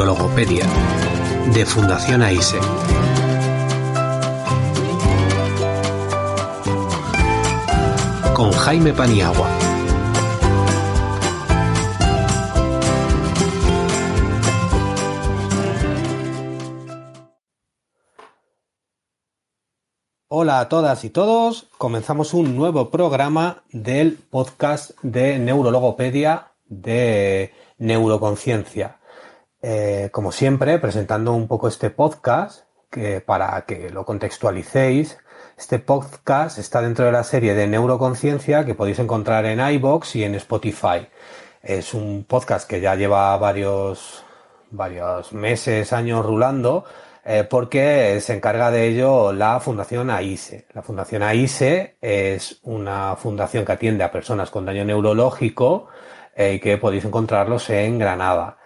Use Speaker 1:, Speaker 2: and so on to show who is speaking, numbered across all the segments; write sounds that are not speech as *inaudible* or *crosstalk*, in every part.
Speaker 1: Neurologopedia de Fundación AISE. Con Jaime Paniagua. Hola a todas y todos, comenzamos un nuevo programa del podcast de Neurologopedia de Neuroconciencia. Eh, como siempre, presentando un poco este podcast, para que lo contextualicéis, este podcast está dentro de la serie de Neuroconciencia que podéis encontrar en iBox y en Spotify. Es un podcast que ya lleva varios, varios meses, años rulando, eh, porque se encarga de ello la Fundación AISE. La Fundación AISE es una fundación que atiende a personas con daño neurológico eh, y que podéis encontrarlos en Granada.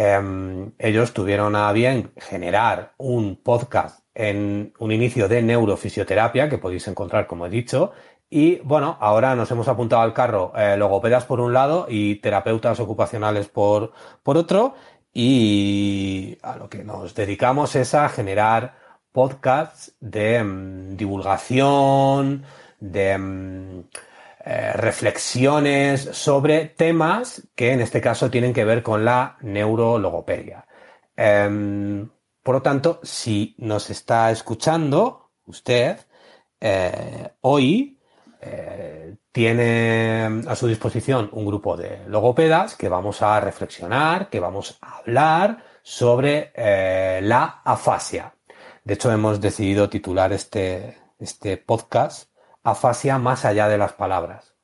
Speaker 1: Em, ellos tuvieron a bien generar un podcast en un inicio de neurofisioterapia que podéis encontrar, como he dicho. Y bueno, ahora nos hemos apuntado al carro eh, logopedas por un lado y terapeutas ocupacionales por, por otro. Y a lo que nos dedicamos es a generar podcasts de mm, divulgación, de mm, eh, reflexiones sobre temas que en este caso tienen que ver con la neurologopedia. Em, por lo tanto, si nos está escuchando usted, eh, hoy eh, tiene a su disposición un grupo de logopedas que vamos a reflexionar, que vamos a hablar sobre la afasia. De hecho, hemos decidido titular este, este podcast afasia más allá de las palabras.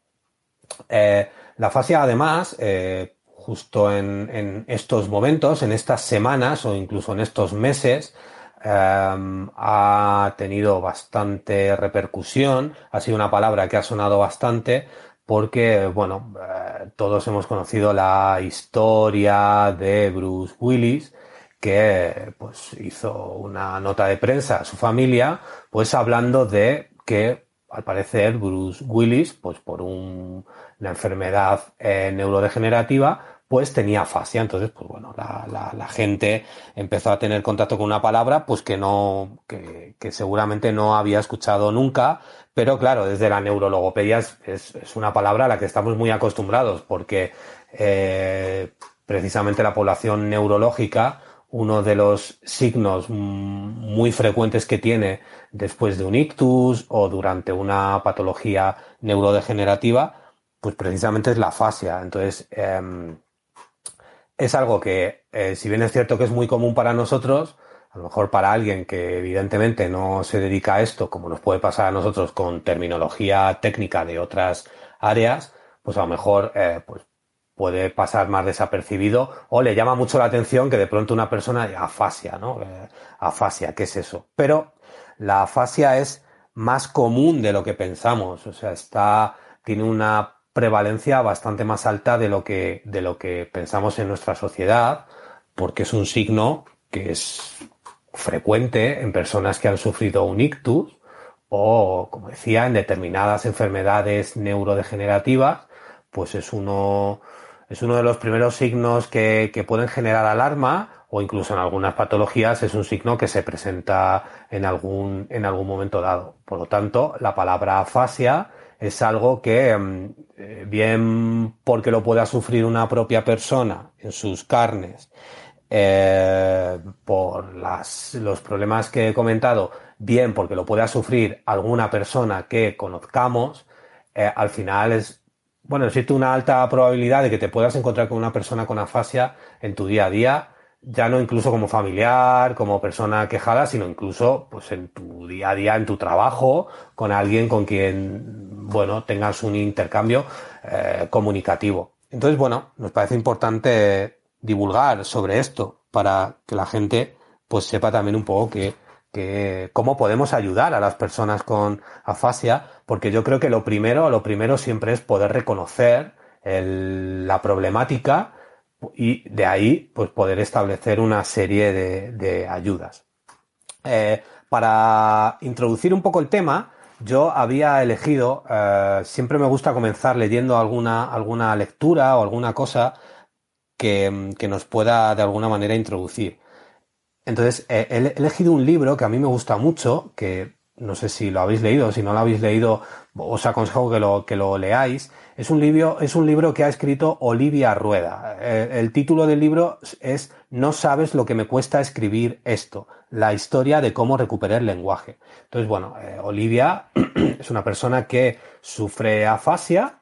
Speaker 1: Eh, la afasia, además, eh, justo en, estos momentos, en estas semanas o incluso en estos meses, em, ha tenido bastante repercusión, ha sido una palabra que ha sonado bastante porque, bueno, eh, todos hemos conocido la historia de Bruce Willis, que pues hizo una nota de prensa a su familia, pues hablando de que al parecer Bruce Willis, pues por una enfermedad eh, neurodegenerativa, pues tenía afasia. Entonces, pues bueno, la, gente empezó a tener contacto con una palabra, pues que no, que, seguramente no había escuchado nunca, pero claro, desde la neurologopedia es, una palabra a la que estamos muy acostumbrados, porque eh, precisamente la población neurológica uno de los signos muy frecuentes que tiene después de un ictus o durante una patología neurodegenerativa, pues precisamente es la fascia. Entonces, em, es algo que, eh, si bien es cierto que es muy común para nosotros, a lo mejor para alguien que evidentemente no se dedica a esto, como nos puede pasar a nosotros con terminología técnica de otras áreas, pues a lo mejor eh, pues puede pasar más desapercibido o le llama mucho la atención que de pronto una persona afasia, ¿no? Eh, afasia, ¿qué es eso? Pero la afasia es más común de lo que pensamos, o sea, está, tiene una prevalencia bastante más alta de lo que, de lo que pensamos en nuestra sociedad, porque es un signo que es frecuente en personas que han sufrido un ictus o, como decía, en determinadas enfermedades neurodegenerativas, pues es uno, es uno de los primeros signos que, pueden generar alarma o incluso en algunas patologías es un signo que se presenta en algún, en algún momento dado. Por lo tanto, la palabra afasia es algo que, mm, eh, bien porque lo pueda sufrir una propia persona en sus carnes, eh, por los problemas que he comentado, bien porque lo pueda sufrir alguna persona que conozcamos, eh, al final es bueno, existe una alta probabilidad de que te puedas encontrar con una persona con afasia en tu día a día. ya no incluso como familiar, como persona quejada, sino incluso pues en tu día a día, en tu trabajo, con alguien con quien, bueno, tengas un intercambio eh, comunicativo. Entonces, bueno, nos parece importante divulgar sobre esto para que la gente pues sepa también un poco que, que cómo podemos ayudar a las personas con afasia, porque yo creo que lo primero, lo primero siempre es poder reconocer la problemática y de ahí pues poder establecer una serie de, ayudas. Eh, para introducir un poco el tema, yo había elegido, eh, siempre me gusta comenzar leyendo alguna, alguna lectura o alguna cosa que, que, nos pueda de alguna manera introducir. Entonces, he elegido un libro que a mí me gusta mucho, que no sé si lo habéis leído, si no lo habéis leído, os aconsejo que lo, que lo leáis. Es un, libro, es un libro que ha escrito Olivia Rueda. Eh, el título del libro es No sabes lo que me cuesta escribir esto, la historia de cómo recuperar el lenguaje. Entonces, bueno, eh, Olivia *clears throat* es una persona que sufre afasia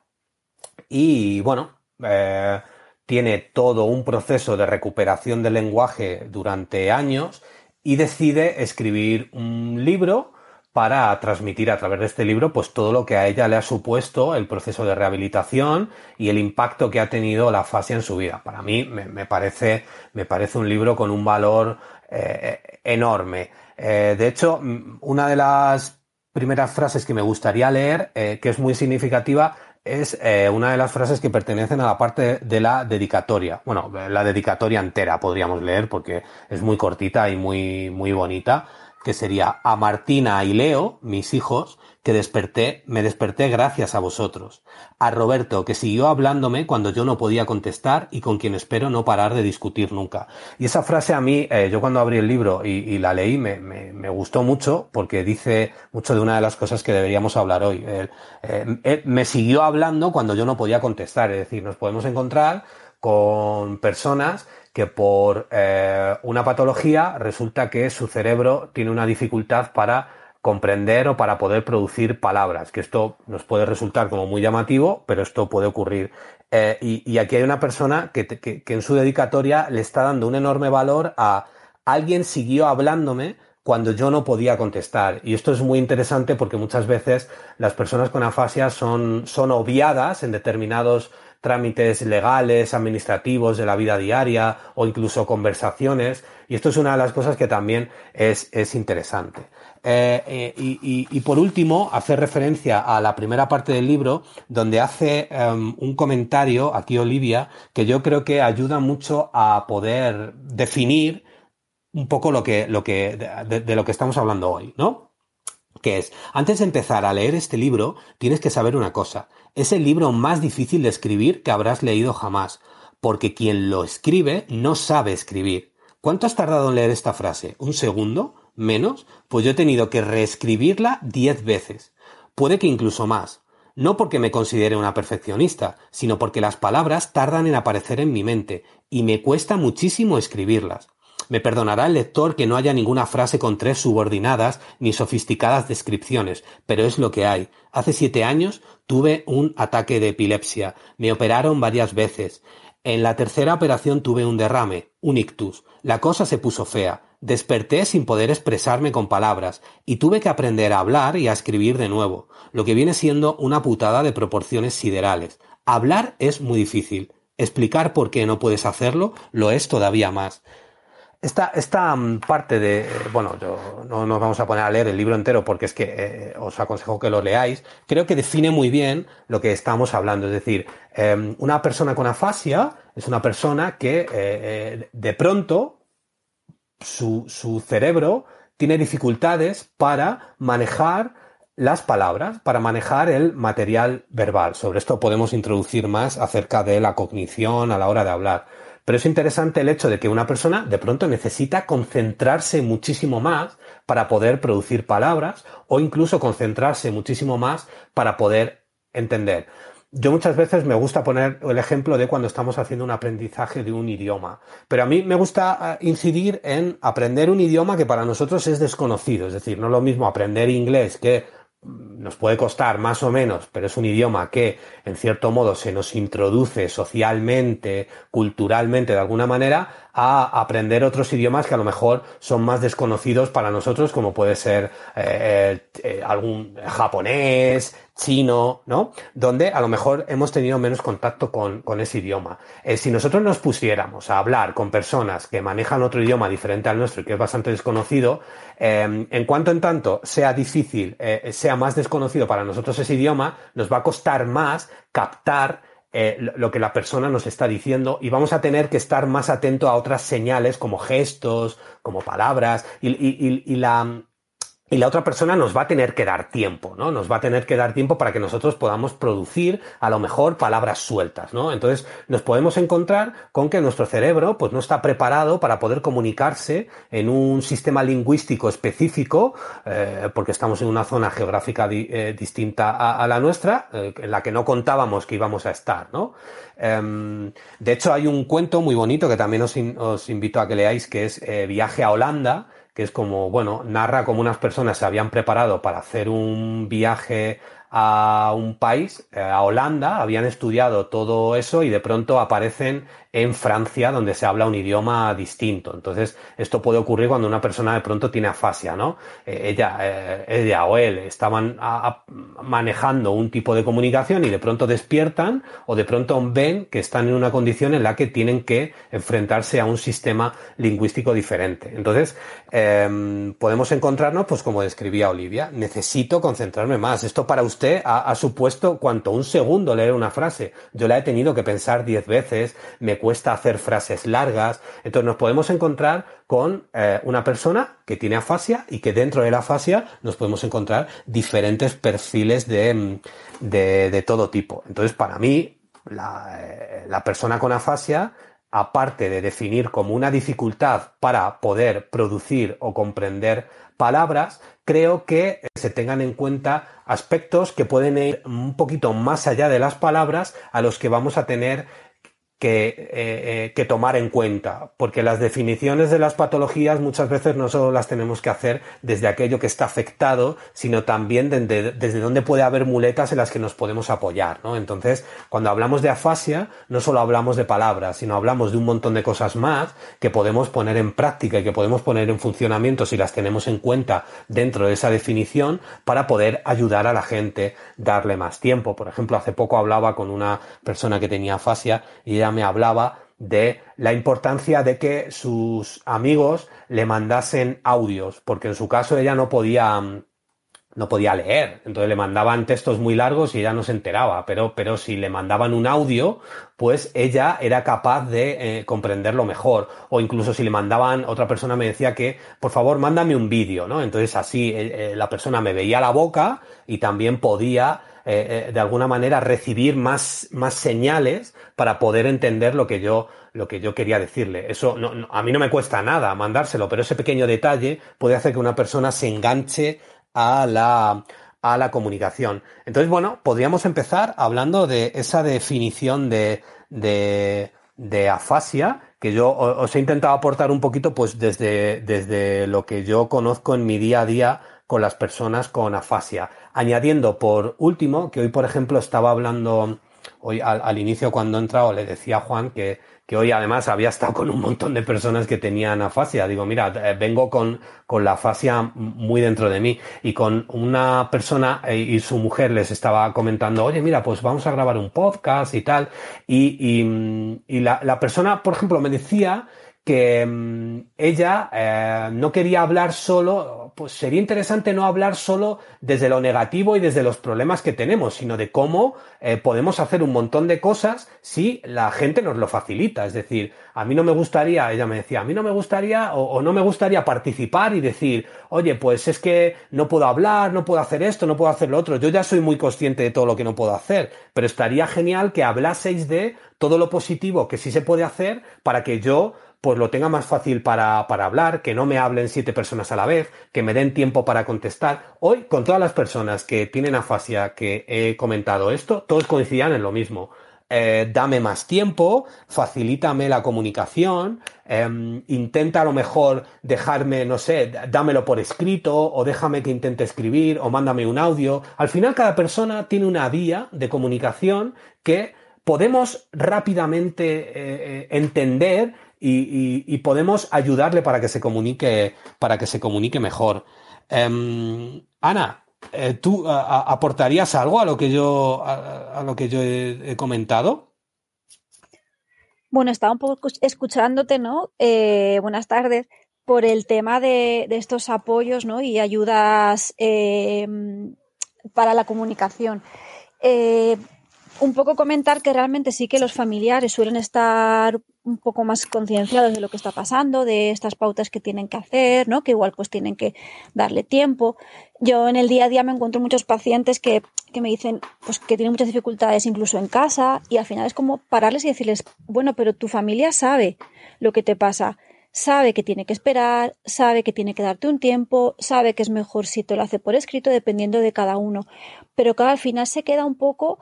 Speaker 1: y, bueno, eh, tiene todo un proceso de recuperación del lenguaje durante años y decide escribir un libro para transmitir a través de este libro pues todo lo que a ella le ha supuesto el proceso de rehabilitación y el impacto que ha tenido la fase en su vida. Para mí me, parece, me parece un libro con un valor eh, enorme. Eh, de hecho, una de las primeras frases que me gustaría leer, eh, que es muy significativa, es una de las frases que pertenecen a la parte de la dedicatoria. Bueno, la dedicatoria entera podríamos leer porque es muy cortita y muy, muy bonita que sería a Martina y Leo, mis hijos, que desperté, me desperté gracias a vosotros. A Roberto, que siguió hablándome cuando yo no podía contestar y con quien espero no parar de discutir nunca. Y esa frase a mí, eh, yo cuando abrí el libro y, la leí, me, gustó mucho porque dice mucho de una de las cosas que deberíamos hablar hoy. Eh, me siguió hablando cuando yo no podía contestar, es decir, nos podemos encontrar con personas que por eh, una patología resulta que su cerebro tiene una dificultad para comprender o para poder producir palabras, que esto nos puede resultar como muy llamativo, pero esto puede ocurrir. Eh, y, aquí hay una persona que, que, en su dedicatoria le está dando un enorme valor a alguien siguió hablándome cuando yo no podía contestar. Y esto es muy interesante porque muchas veces las personas con afasia son, son obviadas en determinados trámites legales, administrativos de la vida diaria o incluso conversaciones. Y esto es una de las cosas que también es, es interesante. Eh, eh, y, por último, hace referencia a la primera parte del libro, donde hace em, un comentario, aquí Olivia, que yo creo que ayuda mucho a poder definir un poco lo que, lo que, de, de lo que estamos hablando hoy, ¿no? Que es, antes de empezar a leer este libro, tienes que saber una cosa, es el libro más difícil de escribir que habrás leído jamás, porque quien lo escribe no sabe escribir. ¿Cuánto has tardado en leer esta frase? ¿Un segundo? ¿Menos? Pues yo he tenido que reescribirla diez veces. Puede que incluso más. No porque me considere una perfeccionista, sino porque las palabras tardan en aparecer en mi mente, y me cuesta muchísimo escribirlas. Me perdonará el lector que no haya ninguna frase con tres subordinadas ni sofisticadas descripciones, pero es lo que hay. Hace siete años tuve un ataque de epilepsia. Me operaron varias veces. En la tercera operación tuve un derrame, un ictus. La cosa se puso fea. Desperté sin poder expresarme con palabras y tuve que aprender a hablar y a escribir de nuevo, lo que viene siendo una putada de proporciones siderales. Hablar es muy difícil. Explicar por qué no puedes hacerlo lo es todavía más. Esta, esta mm, parte de, bueno, yo, no nos vamos a poner a leer el libro entero porque es que eh, os aconsejo que lo leáis, creo que define muy bien lo que estamos hablando. Es decir, em, una persona con afasia es una persona que eh, eh, de pronto su, su cerebro tiene dificultades para manejar las palabras, para manejar el material verbal. Sobre esto podemos introducir más acerca de la cognición a la hora de hablar. Pero es interesante el hecho de que una persona de pronto necesita concentrarse muchísimo más para poder producir palabras o incluso concentrarse muchísimo más para poder entender. Yo muchas veces me gusta poner el ejemplo de cuando estamos haciendo un aprendizaje de un idioma, pero a mí me gusta eh, incidir en aprender un idioma que para nosotros es desconocido, es decir, no es lo mismo aprender inglés que nos puede costar más o menos, pero es un idioma que en cierto modo se nos introduce socialmente, culturalmente de alguna manera, a aprender otros idiomas que a lo mejor son más desconocidos para nosotros, como puede ser eh, eh, algún japonés, chino, ¿no? Donde a lo mejor hemos tenido menos contacto con, ese idioma. Eh, si nosotros nos pusiéramos a hablar con personas que manejan otro idioma diferente al nuestro y que es bastante desconocido, en cuanto en tanto sea difícil, sea más desconocido para nosotros ese idioma, nos va a costar más captar eh, lo que la persona nos está diciendo y vamos a tener que estar más atento a otras señales como gestos, como palabras y la, y la otra persona nos va a tener que dar tiempo, ¿no? Nos va a tener que dar tiempo para que nosotros podamos producir a lo mejor palabras sueltas, ¿no? Entonces nos podemos encontrar con que nuestro cerebro pues no está preparado para poder comunicarse en un sistema lingüístico específico, eh, porque estamos en una zona geográfica eh, distinta a, la nuestra, eh, en la que no contábamos que íbamos a estar, ¿no? Em, de hecho hay un cuento muy bonito que también os, os invito a que leáis, que es Viaje a Holanda, que es como, bueno, narra cómo unas personas se habían preparado para hacer un viaje a un país, eh, a Holanda, habían estudiado todo eso y de pronto aparecen en Francia, donde se habla un idioma distinto. Entonces, esto puede ocurrir cuando una persona de pronto tiene afasia, ¿no? Eh, ella, eh, ella o él estaban manejando un tipo de comunicación y de pronto despiertan o de pronto ven que están en una condición en la que tienen que enfrentarse a un sistema lingüístico diferente. Entonces, em, podemos encontrarnos, pues como describía Olivia, necesito concentrarme más. Esto para usted ha, supuesto cuanto un segundo leer una frase. Yo la he tenido que pensar diez veces, me cuesta hacer frases largas. Entonces nos podemos encontrar con eh, una persona que tiene afasia y que dentro de la afasia nos podemos encontrar diferentes perfiles de, mm, de, todo tipo. Entonces para mí la, eh, la persona con afasia aparte de definir como una dificultad para poder producir o comprender palabras, creo que se tengan en cuenta aspectos que pueden ir un poquito más allá de las palabras a los que vamos a tener que, eh, eh, que, tomar en cuenta, porque las definiciones de las patologías muchas veces no solo las tenemos que hacer desde aquello que está afectado, sino también desde, desde donde puede haber muletas en las que nos podemos apoyar. ¿no? Entonces, cuando hablamos de afasia, no solo hablamos de palabras, sino hablamos de un montón de cosas más que podemos poner en práctica y que podemos poner en funcionamiento si las tenemos en cuenta dentro de esa definición para poder ayudar a la gente, darle más tiempo. Por ejemplo, hace poco hablaba con una persona que tenía afasia y ella me hablaba de la importancia de que sus amigos le mandasen audios, porque en su caso ella no podía no podía leer, entonces le mandaban textos muy largos y ella no se enteraba, pero, pero si le mandaban un audio, pues ella era capaz de eh, comprenderlo mejor, o incluso si le mandaban, otra persona me decía que, por favor, mándame un vídeo, ¿no? Entonces así eh, eh, la persona me veía la boca y también podía eh, eh, de alguna manera recibir más, más señales para poder entender lo que yo, lo que yo quería decirle. Eso no, a mí no me cuesta nada mandárselo, pero ese pequeño detalle puede hacer que una persona se enganche a la, a la comunicación. Entonces, bueno, podríamos empezar hablando de esa definición de, de, de afasia que yo os he intentado aportar un poquito pues desde, desde lo que yo conozco en mi día a día con las personas con afasia. Añadiendo por último que hoy, por ejemplo, estaba hablando, hoy al, inicio cuando he entrado, le decía a Juan que, que, hoy además había estado con un montón de personas que tenían afasia. Digo, mira, eh, vengo con, con la afasia muy dentro de mí. Y con una persona eh, y su mujer les estaba comentando, oye, mira, pues vamos a grabar un podcast y tal. Y, y, la, la persona, por ejemplo, me decía que mm, ella eh, no quería hablar solo, pues sería interesante no hablar solo desde lo negativo y desde los problemas que tenemos, sino de cómo eh, podemos hacer un montón de cosas si la gente nos lo facilita. Es decir, a mí no me gustaría, ella me decía, a mí no me gustaría o, o no me gustaría participar y decir, oye, pues es que no puedo hablar, no puedo hacer esto, no puedo hacer lo otro. Yo ya soy muy consciente de todo lo que no puedo hacer, pero estaría genial que hablaseis de todo lo positivo que sí se puede hacer para que yo pues lo tenga más fácil para, para, hablar, que no me hablen siete personas a la vez, que me den tiempo para contestar. Hoy, con todas las personas que tienen afasia que he comentado esto, todos coincidían en lo mismo. Eh, dame más tiempo, facilítame la comunicación, eh, intenta a lo mejor dejarme, no sé, dámelo por escrito, o déjame que intente escribir, o mándame un audio. Al final, cada persona tiene una vía de comunicación que podemos rápidamente eh, eh entender y, podemos ayudarle para que se comunique, para que se comunique mejor. Em, Ana, eh, ¿tú aportarías algo a lo que yo, a, lo que yo he, comentado?
Speaker 2: Bueno, estaba un poco escuchándote, ¿no? Eh, buenas tardes por el tema de, estos apoyos ¿no? y ayudas eh, para la comunicación. Eh, un poco comentar que realmente sí que los familiares suelen estar un poco más concienciados de lo que está pasando, de estas pautas que tienen que hacer, ¿no? Que igual pues tienen que darle tiempo. Yo en el día a día me encuentro muchos pacientes que, que me dicen pues que tienen muchas dificultades incluso en casa y al final es como pararles y decirles, bueno, pero tu familia sabe lo que te pasa sabe que tiene que esperar, sabe que tiene que darte un tiempo, sabe que es mejor si te lo hace por escrito, dependiendo de cada uno. Pero que al final se queda un poco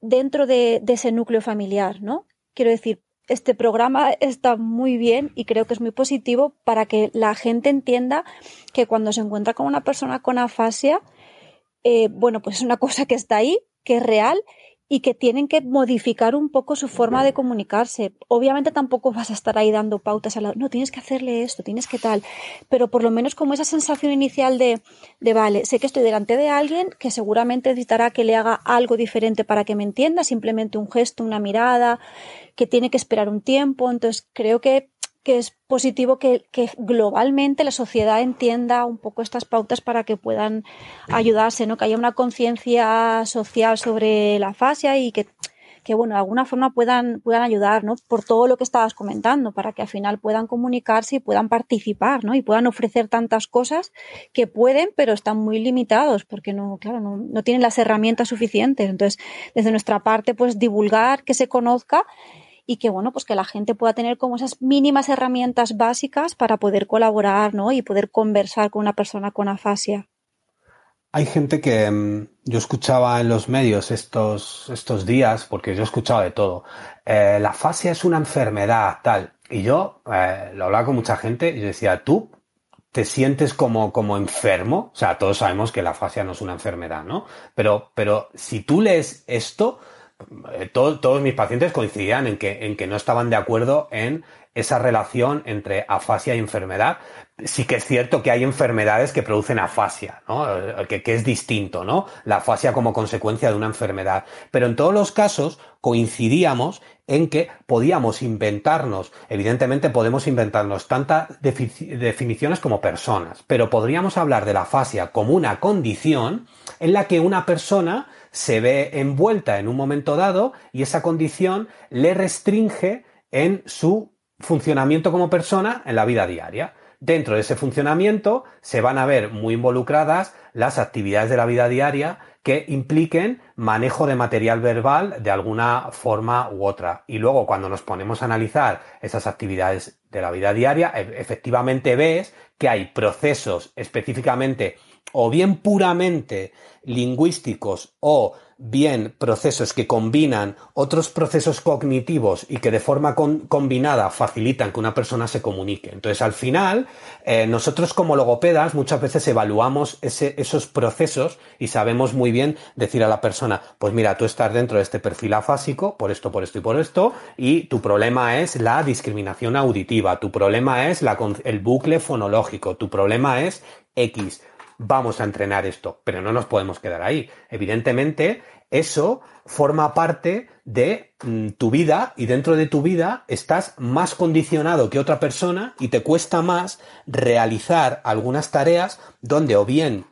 Speaker 2: dentro de, ese núcleo familiar, ¿no? Quiero decir, este programa está muy bien y creo que es muy positivo para que la gente entienda que cuando se encuentra con una persona con afasia, eh, bueno, pues es una *laughs* cosa que está ahí, que es real y que tienen que modificar un poco su forma de comunicarse. Obviamente tampoco vas a estar ahí dando pautas a la, no, tienes que hacerle esto, tienes que tal, pero por lo menos como esa sensación inicial de, de, vale, sé que estoy delante de alguien que seguramente necesitará que le haga algo diferente para que me entienda, simplemente un gesto, una mirada, que tiene que esperar un tiempo, entonces creo que que es positivo que, globalmente la sociedad entienda un poco estas pautas para que puedan ayudarse, ¿no? Que haya una conciencia social sobre la fascia y que, bueno, de alguna forma puedan, puedan ayudar, ¿no? Por todo lo que estabas comentando, para que al final puedan comunicarse y puedan participar, ¿no? Y puedan ofrecer tantas cosas que pueden, pero están muy limitados, porque no, claro, no, no tienen las herramientas suficientes. Entonces, desde nuestra parte, pues divulgar, que se conozca y que bueno, pues que la gente pueda tener como esas mínimas herramientas básicas para poder colaborar, ¿no? Y poder conversar con una persona con afasia.
Speaker 1: Hay gente que mm, yo escuchaba en los medios estos, estos días, porque yo he escuchado de todo. Eh, la afasia es una enfermedad, tal. Y yo eh, lo hablaba con mucha gente y decía, tú te sientes como, como enfermo. O sea, todos sabemos que la afasia no es una enfermedad, ¿no? Pero, pero si tú lees esto, eh, todos mis pacientes coincidían en que, en que no estaban de acuerdo en esa relación entre afasia y enfermedad. Sí que es cierto que hay enfermedades que producen afasia, ¿no? Eh, que, que, es distinto, ¿no? La afasia como consecuencia de una enfermedad. Pero en todos los casos coincidíamos en que podíamos inventarnos, evidentemente podemos inventarnos tantas definiciones como personas, pero podríamos hablar de la afasia como una condición en la que una persona se ve envuelta en un momento dado y esa condición le restringe en su funcionamiento como persona en la vida diaria. Dentro de ese funcionamiento se van a ver muy involucradas las actividades de la vida diaria que impliquen manejo de material verbal de alguna forma u otra. Y luego cuando nos ponemos a analizar esas actividades de la vida diaria, e-, efectivamente ves que hay procesos específicamente o bien puramente lingüísticos o bien procesos que combinan otros procesos cognitivos y que de forma combinada facilitan que una persona se comunique. Entonces, al final, eh, nosotros como logopedas muchas veces evaluamos esos procesos y sabemos muy bien decir a la persona, pues mira, tú estás dentro de este perfil afásico por esto, por esto y por esto, y tu problema es la discriminación auditiva, tu problema es el bucle fonológico, tu problema es X vamos a entrenar esto, pero no nos podemos quedar ahí. Evidentemente, eso forma parte de mm, tu vida y dentro de tu vida estás más condicionado que otra persona y te cuesta más realizar algunas tareas donde o bien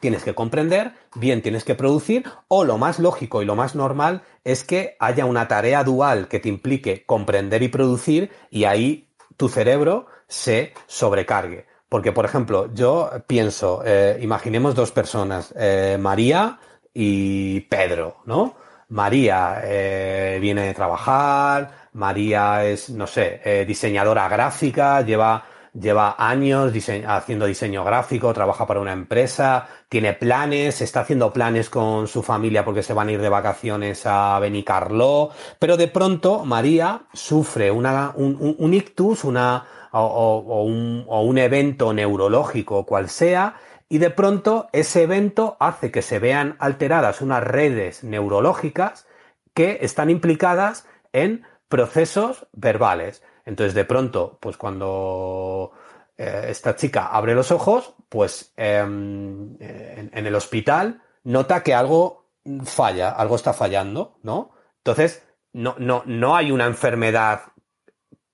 Speaker 1: tienes que comprender, bien tienes que producir, o lo más lógico y lo más normal es que haya una tarea dual que te implique comprender y producir y ahí tu cerebro se sobrecargue. Porque, por ejemplo, yo pienso, eh, imaginemos dos personas, eh, María y Pedro, ¿no? María eh, viene de trabajar, María es, no sé, diseñadora gráfica, lleva, lleva años haciendo diseño gráfico, trabaja para una empresa, tiene planes, está haciendo planes con su familia porque se van a ir de vacaciones a Benicarló, pero de pronto María sufre un ictus, una, o, un, evento neurológico cual sea, y de pronto ese evento hace que se vean alteradas unas redes neurológicas que están implicadas en procesos verbales. Entonces, de pronto, pues cuando eh, esta chica abre los ojos, pues em, en, el hospital nota que algo falla, algo está fallando, ¿no? Entonces, no, no, no hay una enfermedad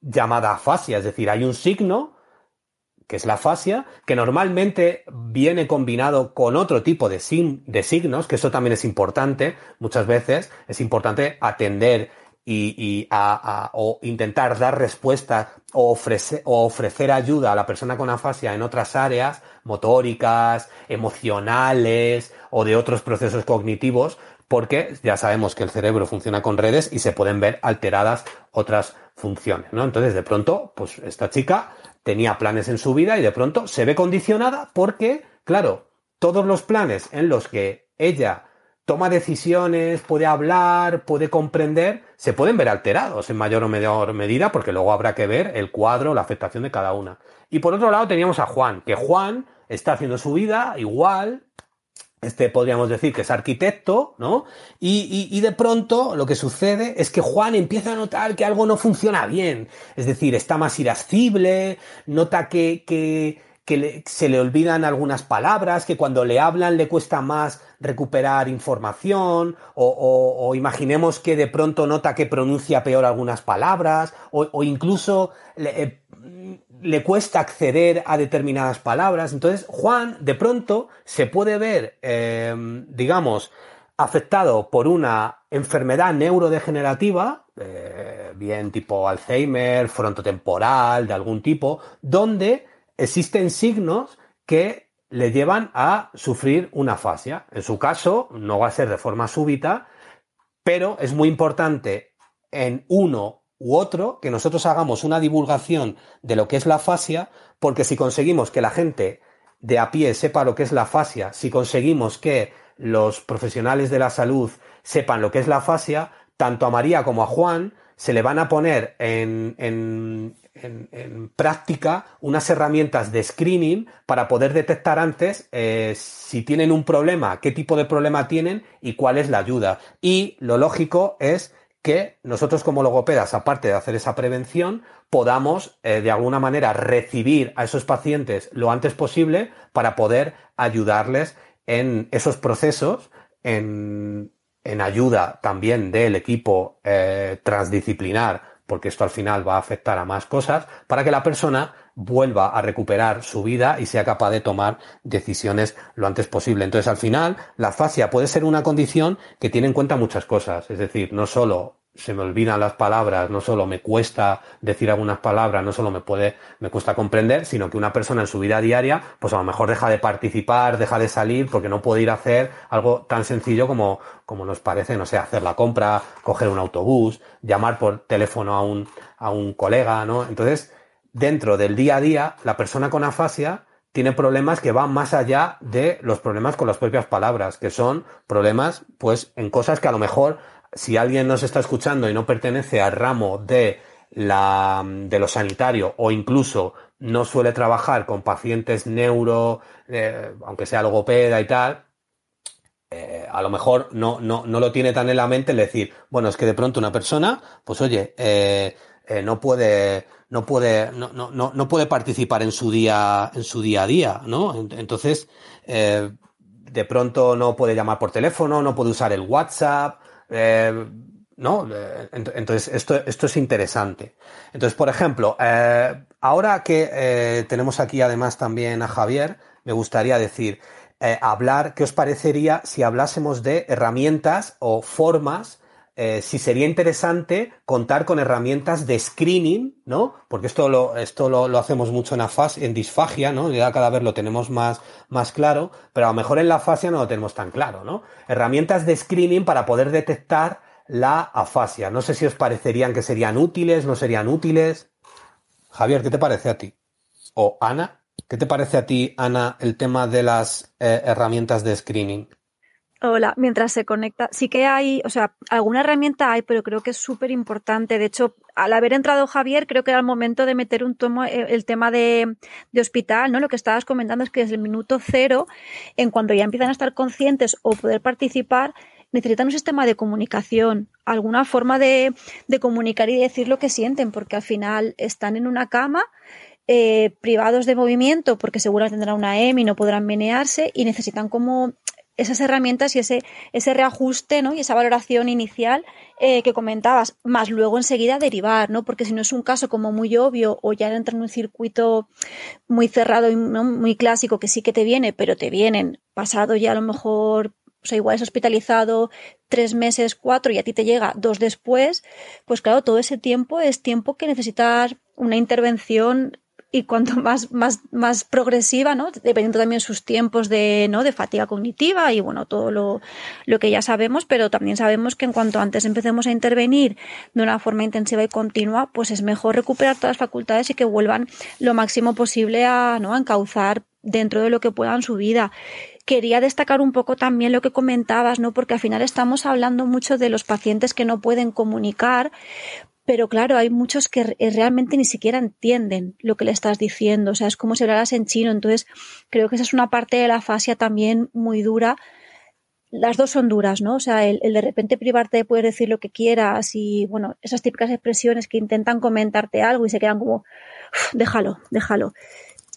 Speaker 1: llamada afasia, es decir, hay un signo que es la afasia, que normalmente viene combinado con otro tipo de signos, que eso también es importante, muchas veces es importante atender y, a, o intentar dar respuesta o ofrecer, o ofrecer ayuda a la persona con afasia en otras áreas motóricas, emocionales o de otros procesos cognitivos, porque ya sabemos que el cerebro funciona con redes y se pueden ver alteradas otras funciones, ¿no? Entonces, de pronto, pues esta chica tenía planes en su vida y de pronto se ve condicionada porque, claro, todos los planes en los que ella toma decisiones, puede hablar, puede comprender, se pueden ver alterados en mayor o menor medida, porque luego habrá que ver el cuadro, la afectación de cada una. Y por otro lado teníamos a Juan, que Juan está haciendo su vida igual, este podríamos decir que es arquitecto, ¿no? Y, y, de pronto lo que sucede es que Juan empieza a notar que algo no funciona bien. Es decir, está más irascible, nota que, que, que se le olvidan algunas palabras, que cuando le hablan le cuesta más recuperar información, o, imaginemos que de pronto nota que pronuncia peor algunas palabras, o, incluso eh, le, cuesta acceder a determinadas palabras. Entonces, Juan de pronto se puede ver, eh, digamos, afectado por una enfermedad neurodegenerativa, eh, bien tipo Alzheimer, frontotemporal, de algún tipo, donde existen signos que le llevan a sufrir una fascia. En su caso, no va a ser de forma súbita, pero es muy importante en uno u otro que nosotros hagamos una divulgación de lo que es la fascia, porque si conseguimos que la gente de a pie sepa lo que es la fascia, si conseguimos que los profesionales de la salud sepan lo que es la fascia, tanto a María como a Juan se le van a poner en, en, práctica unas herramientas de screening para poder detectar antes eh, si tienen un problema, qué tipo de problema tienen y cuál es la ayuda. Y lo lógico es que nosotros como logopedas, aparte de hacer esa prevención, podamos eh, de alguna manera recibir a esos pacientes lo antes posible para poder ayudarles en esos procesos, en, ayuda también del equipo eh, transdisciplinar porque esto al final va a afectar a más cosas, para que la persona vuelva a recuperar su vida y sea capaz de tomar decisiones lo antes posible. Entonces, al final, la fascia puede ser una condición que tiene en cuenta muchas cosas, es decir, no solo se me olvidan las palabras, no solo me cuesta decir algunas palabras, no solo me puede, me cuesta comprender, sino que una persona en su vida diaria, pues a lo mejor deja de participar, deja de salir, porque no puede ir a hacer algo tan sencillo como, como nos parece, no sé, hacer la compra, coger un autobús, llamar por teléfono a un, a un colega, ¿no? Entonces, dentro del día a día, la persona con afasia tiene problemas que van más allá de los problemas con las propias palabras, que son problemas, pues, en cosas que a lo mejor si alguien nos está escuchando y no pertenece al ramo de la, de lo sanitario o incluso no suele trabajar con pacientes neuro, eh, aunque sea logopeda y tal, eh, a lo mejor no, no, no, lo tiene tan en la mente el decir, bueno, es que de pronto una persona, pues oye, eh, no puede, no puede, no, no, no, puede participar en su día, en su día a día, ¿no? Entonces, de pronto no puede llamar por teléfono, no puede usar el WhatsApp, eh, ¿No? Eh, entonces, esto, esto es interesante. Entonces, por ejemplo, eh, ahora que tenemos aquí además también a Javier, me gustaría decir, hablar, ¿qué os parecería si hablásemos de herramientas o formas eh, si sería interesante contar con herramientas de screening, ¿no? Porque esto lo, esto lo, hacemos mucho en, afas, en disfagia, ¿no? Ya cada vez lo tenemos más, más claro, pero a lo mejor en la afasia no lo tenemos tan claro, ¿no? Herramientas de screening para poder detectar la afasia. No sé si os parecerían que serían útiles, no serían útiles. Javier, ¿qué te parece a ti? O Ana, ¿qué te parece a ti, Ana, el tema de las eh, herramientas de screening?
Speaker 2: Hola, mientras se conecta, sí que hay, o sea, alguna herramienta hay, pero creo que es súper importante. De hecho, al haber entrado Javier, creo que era el momento de meter un tomo, eh, el tema de, de, hospital, ¿no? Lo que estabas comentando es que desde el minuto cero, en cuanto ya empiezan a estar conscientes o poder participar, necesitan un sistema de comunicación, alguna forma de, comunicar y decir lo que sienten, porque al final están en una cama eh, privados de movimiento porque seguro tendrán una EMI y no podrán menearse y necesitan como esas herramientas y ese, ese reajuste ¿no? y esa valoración inicial eh, que comentabas, más luego enseguida derivar, ¿no? Porque si no es un caso como muy obvio o ya entra en un circuito muy cerrado y muy clásico que sí que te viene, pero te vienen pasado ya a lo mejor o sea, igual es hospitalizado tres meses, cuatro y a ti te llega dos después, pues claro, todo ese tiempo es tiempo que necesitas una intervención y cuanto más, más, más progresiva, ¿no? Dependiendo también sus tiempos de, ¿no? de fatiga cognitiva y bueno, todo lo, lo que ya sabemos, pero también sabemos que en cuanto antes empecemos a intervenir de una forma intensiva y continua, pues es mejor recuperar todas las facultades y que vuelvan lo máximo posible a, ¿no? a encauzar dentro de lo que puedan su vida quería destacar un poco también lo que comentabas, ¿no? Porque al final estamos hablando mucho de los pacientes que no pueden comunicar, pero claro, hay muchos que realmente ni siquiera entienden lo que le estás diciendo, o sea, es como si hablaras en chino, entonces creo que esa es una parte de la fascia también muy dura. Las dos son duras, ¿no? O sea, el, de repente privarte de poder decir lo que quieras y, bueno, esas típicas expresiones que intentan comentarte algo y se quedan como, déjalo, déjalo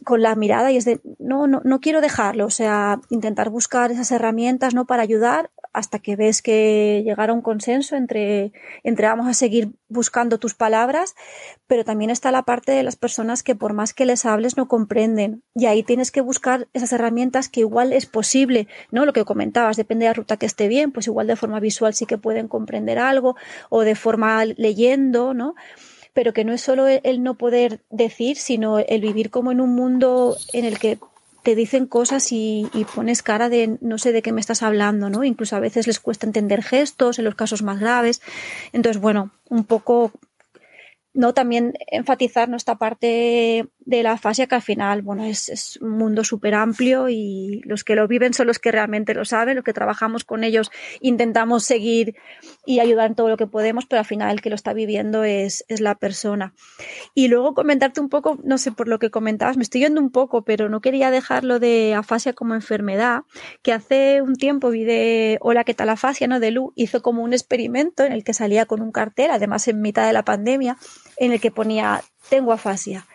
Speaker 2: con la mirada y es de no, no, no quiero dejarlo, o sea, intentar buscar esas herramientas, ¿no? Para ayudar hasta que ves que llegar a un consenso entre, entre vamos a seguir buscando tus palabras, pero también está la parte de las personas que por más que les hables no comprenden y ahí tienes que buscar esas herramientas que igual es posible, ¿no? Lo que comentabas, depende de la ruta que esté bien, pues igual de forma visual sí que pueden comprender algo o de forma leyendo, ¿no? pero que no es solo el no poder decir, sino el vivir como en un mundo en el que te dicen cosas y, pones cara de no sé de qué me estás hablando, ¿no? Incluso a veces les cuesta entender gestos en los casos más graves. Entonces, bueno, un poco no también enfatizar nuestra parte de la fascia que al final, bueno, es, un mundo súper amplio y los que lo viven son los que realmente lo saben, los que trabajamos con ellos intentamos seguir y ayudar en todo lo que podemos, pero al final el que lo está viviendo es, es la persona. Y luego comentarte un poco, no sé por lo que comentabas, me estoy yendo un poco, pero no quería dejarlo de afasia como enfermedad, que hace un tiempo vi de Hola, ¿qué tal afasia? ¿no? De Lu, hizo como un experimento en el que salía con un cartel, además en mitad de la pandemia, en el que ponía tengo afasia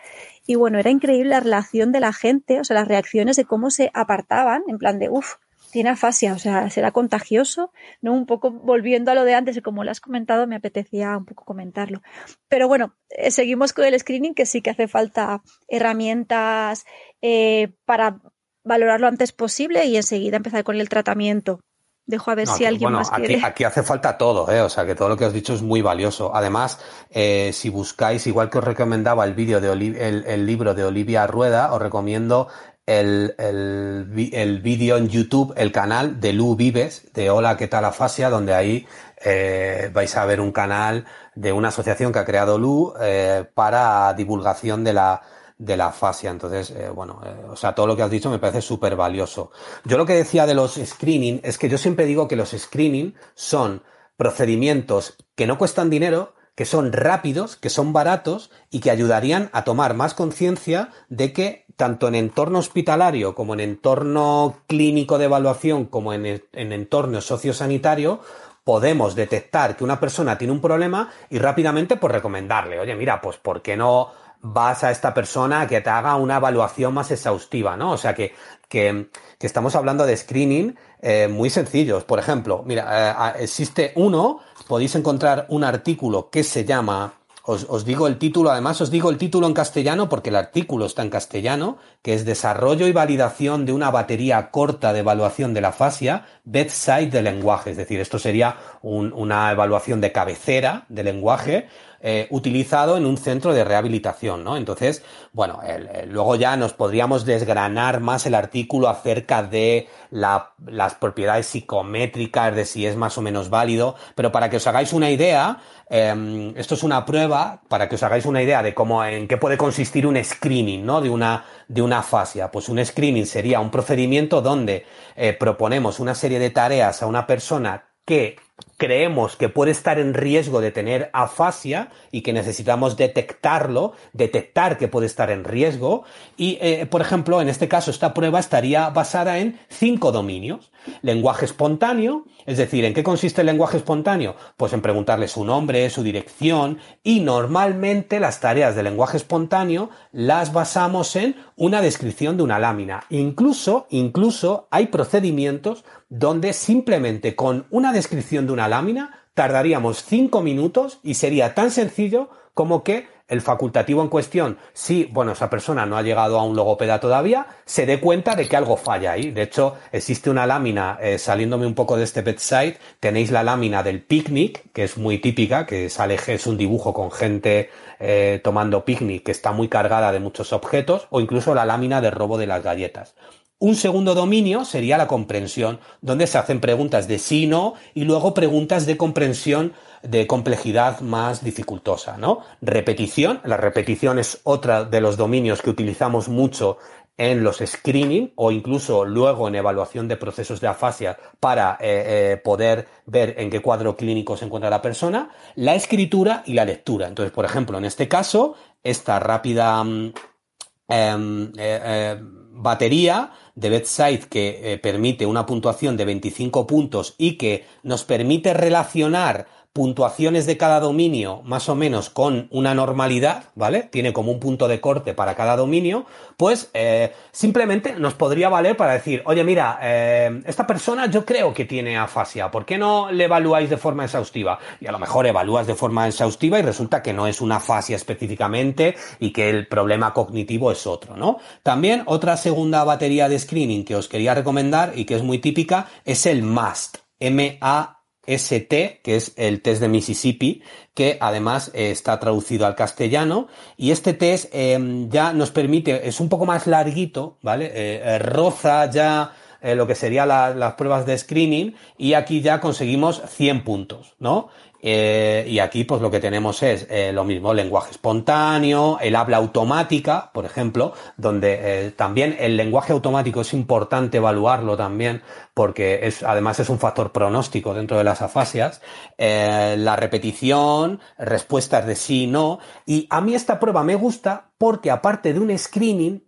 Speaker 2: y bueno, era increíble la relación de la gente, o sea, las reacciones de cómo se apartaban, en plan de, uff, tiene afasia, o sea, será contagioso, ¿no? Un poco volviendo a lo de antes, y como lo has comentado, me apetecía un poco comentarlo. Pero bueno, eh, seguimos con el screening, que sí que hace falta herramientas eh, para valorarlo antes posible y enseguida empezar con el tratamiento. Dejo a ver si alguien más quiere.
Speaker 1: Aquí, aquí, hace falta todo, ¿eh? o sea que todo lo que has dicho es muy valioso. Además, eh, si buscáis, igual que os recomendaba el vídeo de el, libro de Olivia Rueda, os recomiendo el, el, vídeo en YouTube, el canal de Lu Vives, de Hola, ¿qué tal afasia? Donde ahí eh, vais a ver un canal de una asociación que ha creado Lu eh, para divulgación de la de la fascia. Entonces, eh, bueno, eh, o sea, todo lo que has dicho me parece súper valioso. Yo lo que decía de los screening es que yo siempre digo que los screening son procedimientos que no cuestan dinero, que son rápidos, que son baratos y que ayudarían a tomar más conciencia de que tanto en entorno hospitalario como en entorno clínico de evaluación como en, en entorno sociosanitario podemos detectar que una persona tiene un problema y rápidamente pues recomendarle, oye, mira, pues ¿por qué no vas a esta persona que te haga una evaluación más exhaustiva, ¿no? O sea que, que, estamos hablando de screening eh, muy sencillos. Por ejemplo, mira, eh, existe uno, podéis encontrar un artículo que se llama os, os, digo el título, además os digo el título en castellano porque el artículo está en castellano, que es Desarrollo y validación de una batería corta de evaluación de la fascia, bedside de lenguaje. Es decir, esto sería un, una evaluación de cabecera de lenguaje eh, utilizado en un centro de rehabilitación, ¿no? Entonces, bueno, luego ya nos podríamos desgranar más el artículo acerca de las propiedades psicométricas, de si es más o menos válido, pero para que os hagáis una idea, em, esto es una prueba para que os hagáis una idea de cómo, en qué puede consistir un screening, ¿no? De una, de una fascia. Pues un screening sería un procedimiento donde eh, proponemos una serie de tareas a una persona que creemos que puede estar en riesgo de tener afasia y que necesitamos detectarlo, detectar que puede estar en riesgo. Y, eh, por ejemplo, en este caso, esta prueba estaría basada en cinco dominios. Lenguaje espontáneo, es decir, ¿en qué consiste el lenguaje espontáneo? Pues en preguntarle su nombre, su dirección y normalmente las tareas de lenguaje espontáneo las basamos en una descripción de una lámina. Incluso, incluso hay procedimientos donde simplemente con una descripción de una lámina tardaríamos cinco minutos y sería tan sencillo como que el facultativo en cuestión, si, bueno, esa persona no ha llegado a un logopeda todavía, se dé cuenta de que algo falla ahí. De hecho, existe una lámina, eh, saliéndome un poco de este bedside, tenéis la lámina del picnic, que es muy típica, que sale, es un dibujo con gente eh, tomando picnic, que está muy cargada de muchos objetos, o incluso la lámina de robo de las galletas. Un segundo dominio sería la comprensión, donde se hacen preguntas de sí, no, y luego preguntas de comprensión de complejidad más dificultosa, ¿no? Repetición, la repetición es otra de los dominios que utilizamos mucho en los screening o incluso luego en evaluación de procesos de afasia para eh, eh, poder ver en qué cuadro clínico se encuentra la persona, la escritura y la lectura. Entonces, por ejemplo, en este caso, esta rápida mm, em, eh, batería de bedside que eh, permite una puntuación de 25 puntos y que nos permite relacionar puntuaciones de cada dominio más o menos con una normalidad, ¿vale? Tiene como un punto de corte para cada dominio, pues eh, simplemente nos podría valer para decir, oye, mira, eh, esta persona yo creo que tiene afasia, ¿por qué no le evaluáis de forma exhaustiva? Y a lo mejor evalúas de forma exhaustiva y resulta que no es una afasia específicamente y que el problema cognitivo es otro, ¿no? También otra segunda batería de screening que os quería recomendar y que es muy típica es el MAST, M-A ST, que es el test de Mississippi, que además eh, está traducido al castellano. Y este test em, ya nos permite, es un poco más larguito, ¿vale? Eh, eh, roza ya lo que serían las pruebas de screening y aquí ya conseguimos 100 puntos, ¿no? Eh, y aquí pues lo que tenemos es eh, lo mismo, lenguaje espontáneo, el habla automática, por ejemplo, donde eh, también el lenguaje automático es importante evaluarlo también porque es, además es un factor pronóstico dentro de las afasias, la repetición, respuestas de sí no, y a mí esta prueba me gusta porque aparte de un screening,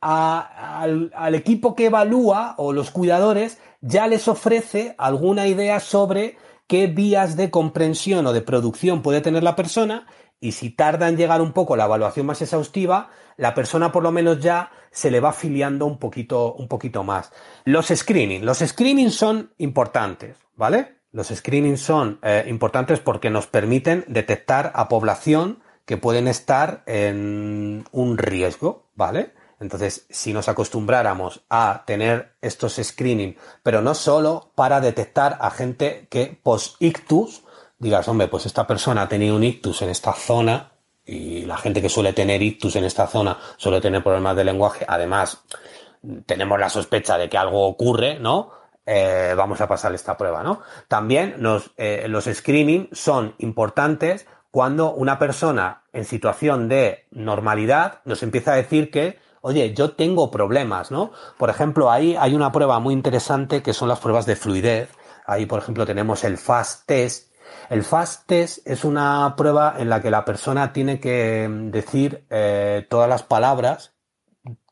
Speaker 1: al equipo que evalúa o los cuidadores ya les ofrece alguna idea sobre qué vías de comprensión o de producción puede tener la persona y si tarda en llegar un poco la evaluación más exhaustiva, la persona por lo menos ya se le va afiliando un poquito, un poquito más. Los screening. Los screenings son importantes, ¿vale? Los screenings son eh, importantes porque nos permiten detectar a población que pueden estar en un riesgo, ¿vale? Entonces, si nos acostumbráramos a tener estos screening, pero no solo para detectar a gente que post-ictus, digas, hombre, pues esta persona ha tenido un ictus en esta zona y la gente que suele tener ictus en esta zona suele tener problemas de lenguaje. Además, tenemos la sospecha de que algo ocurre, ¿no? Eh, vamos a pasar esta prueba, ¿no? También eh, los screening son importantes cuando una persona en situación de normalidad nos empieza a decir que oye, yo tengo problemas, ¿no? Por ejemplo, ahí hay una prueba muy interesante que son las pruebas de fluidez. Ahí, por ejemplo, tenemos el FAST test. El FAST test es una prueba en la que la persona tiene que mm, decir eh, todas las palabras,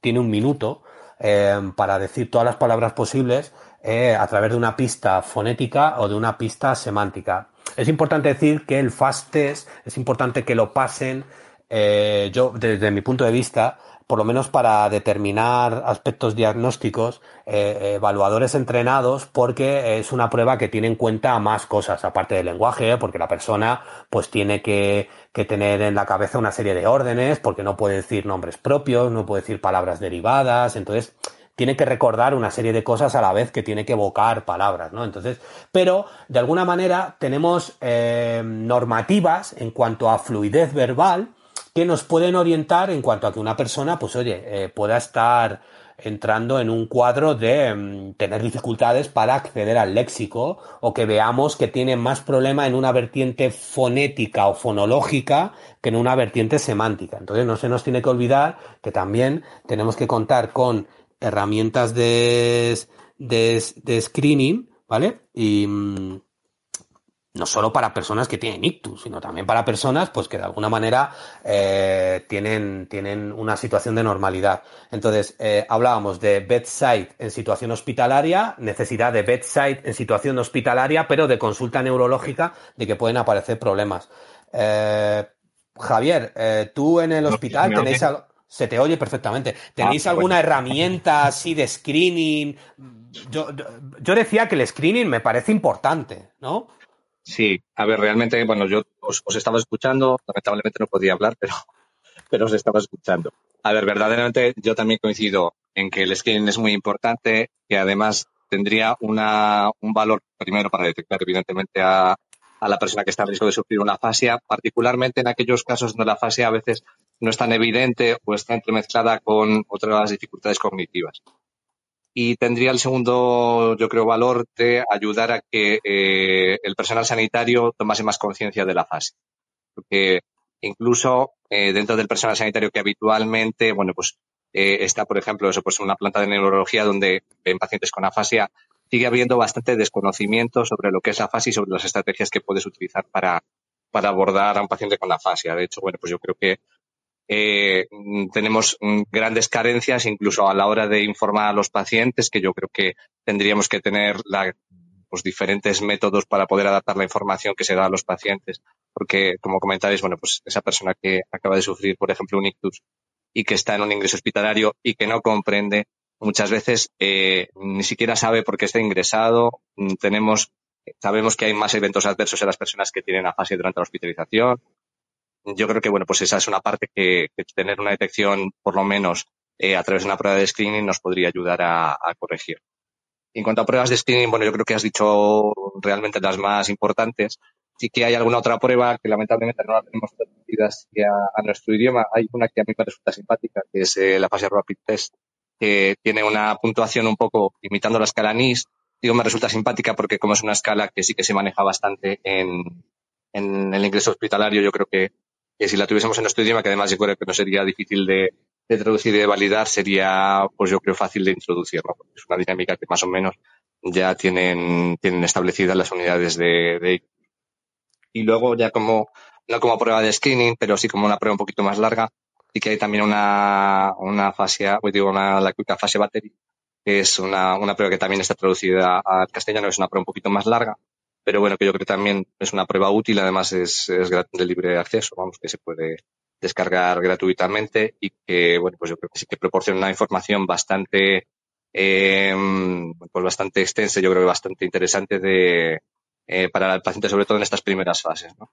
Speaker 1: tiene un minuto eh, para decir todas las palabras posibles eh, a través de una pista fonética o de una pista semántica. Es importante decir que el FAST test es importante que lo pasen. yo, desde mi punto de vista, por lo menos para determinar aspectos diagnósticos, eh, evaluadores entrenados, porque es una prueba que tiene en cuenta más cosas, aparte del lenguaje, porque la persona pues tiene que, que tener en la cabeza una serie de órdenes, porque no puede decir nombres propios, no puede decir palabras derivadas, entonces tiene que recordar una serie de cosas a la vez que tiene que evocar palabras, ¿no? Entonces, pero de alguna manera tenemos eh, normativas en cuanto a fluidez verbal que nos pueden orientar en cuanto a que una persona, pues oye, eh, pueda estar entrando en un cuadro de mm, tener dificultades para acceder al léxico o que veamos que tiene más problema en una vertiente fonética o fonológica que en una vertiente semántica. Entonces no se nos tiene que olvidar que también tenemos que contar con herramientas de, de, de screening, ¿vale? Y, mm, no solo para personas que tienen ictus, sino también para personas pues que de alguna manera eh, tienen, tienen una situación de normalidad. Entonces, eh, hablábamos de bedside en situación hospitalaria, necesidad de bedside en situación hospitalaria, pero de consulta neurológica de que pueden aparecer problemas. Eh, Javier, tú en el hospital tenéis algo... Se te oye perfectamente. ¿Tenéis ah, alguna herramienta así de screening? Yo, yo, decía que el screening me parece importante, ¿no?
Speaker 3: Sí, a ver, realmente, bueno, yo os, estaba escuchando, lamentablemente no podía hablar, pero, *laughs* pero os estaba escuchando. A ver, verdaderamente yo también coincido en que el screening es muy importante, que además tendría una, un valor primero para detectar evidentemente a, a la persona que está en riesgo de sufrir una fascia, particularmente en aquellos casos donde la fascia a veces no es tan evidente o está entremezclada con otras dificultades cognitivas y tendría el segundo, yo creo, valor de ayudar a que eh, el personal sanitario tomase más conciencia de la fase. Porque incluso eh, dentro del personal sanitario que habitualmente, bueno, pues eh, está, por ejemplo, eso, pues una planta de neurología donde ven pacientes con afasia, sigue habiendo bastante desconocimiento sobre lo que es la afasia y sobre las estrategias que puedes utilizar para, para abordar a un paciente con afasia. De hecho, bueno, pues yo creo que eh, tenemos grandes carencias incluso a la hora de informar a los pacientes, que yo creo que tendríamos que tener la, pues, diferentes métodos para poder adaptar la información que se da a los pacientes. Porque, como comentáis, bueno, pues esa persona que acaba de sufrir, por ejemplo, un ictus y que está en un ingreso hospitalario y que no comprende, muchas veces eh, ni siquiera sabe por qué está ingresado. Tenemos, sabemos que hay más eventos adversos en las personas que tienen afasia durante la hospitalización yo creo que bueno, pues esa es una parte que, tener una detección, por lo menos eh, a través de una prueba de screening, nos podría ayudar a, corregir. En cuanto a pruebas de screening, bueno, yo creo que has dicho realmente las más importantes. Sí que hay alguna otra prueba que lamentablemente no la tenemos traducidas a, a, nuestro idioma. Hay una que a mí me resulta simpática, que es eh, la fase Rapid Test, que tiene una puntuación un poco imitando la escala NIS. Digo, me resulta simpática porque como es una escala que sí que se maneja bastante en, en el ingreso hospitalario, yo creo que que si la tuviésemos en nuestro idioma, que además yo creo que no sería difícil de, traducir y de validar, sería, pues yo creo, fácil de introducir, es una dinámica que más o menos ya tienen, tienen establecidas las unidades de, Y luego ya como, no como prueba de screening, pero sí como una prueba un poquito más larga, sí que hay también una, una fase, pues digo, una, la fase battery, que es una, una prueba que también está traducida al castellano, es una prueba un poquito más larga, pero bueno, que yo creo que también es una prueba útil, además es, es de libre acceso, vamos, que se puede descargar gratuitamente y que, bueno, pues yo creo que sí que proporciona una información bastante, eh, pues bastante extensa, yo creo que bastante interesante de, eh, para el paciente, sobre todo en estas primeras fases, ¿no?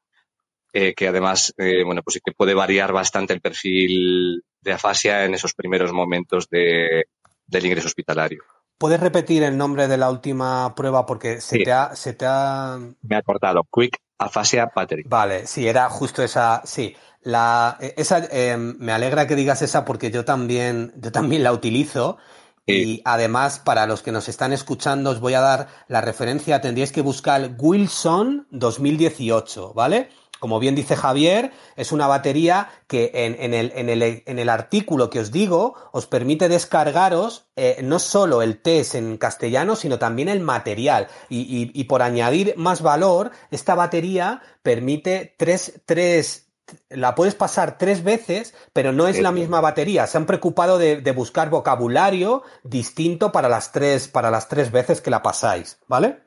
Speaker 3: Eh, que además, eh, bueno, pues sí que puede variar bastante el perfil de afasia en esos primeros momentos de, del ingreso hospitalario.
Speaker 1: ¿Puedes repetir el nombre de la última prueba? Porque se, te, ha, se te ha.
Speaker 3: Me ha cortado. Quick Aphasia Battery.
Speaker 1: Vale, sí, era justo esa. Sí. La, e, esa, em, me alegra que digas esa porque yo también, yo también la utilizo. Y además, para los que nos están escuchando, os voy a dar la referencia. Tendríais que buscar Wilson 2018, ¿vale? Como bien dice Javier, es una batería que en, el, artículo que os digo os permite descargaros eh, no solo el test en castellano, sino también el material. Y, por añadir más valor, esta batería permite tres, tres, la puedes pasar tres veces, pero no es la misma batería. Se han preocupado de, de, buscar vocabulario distinto para las tres, para las tres veces que la pasáis, ¿vale?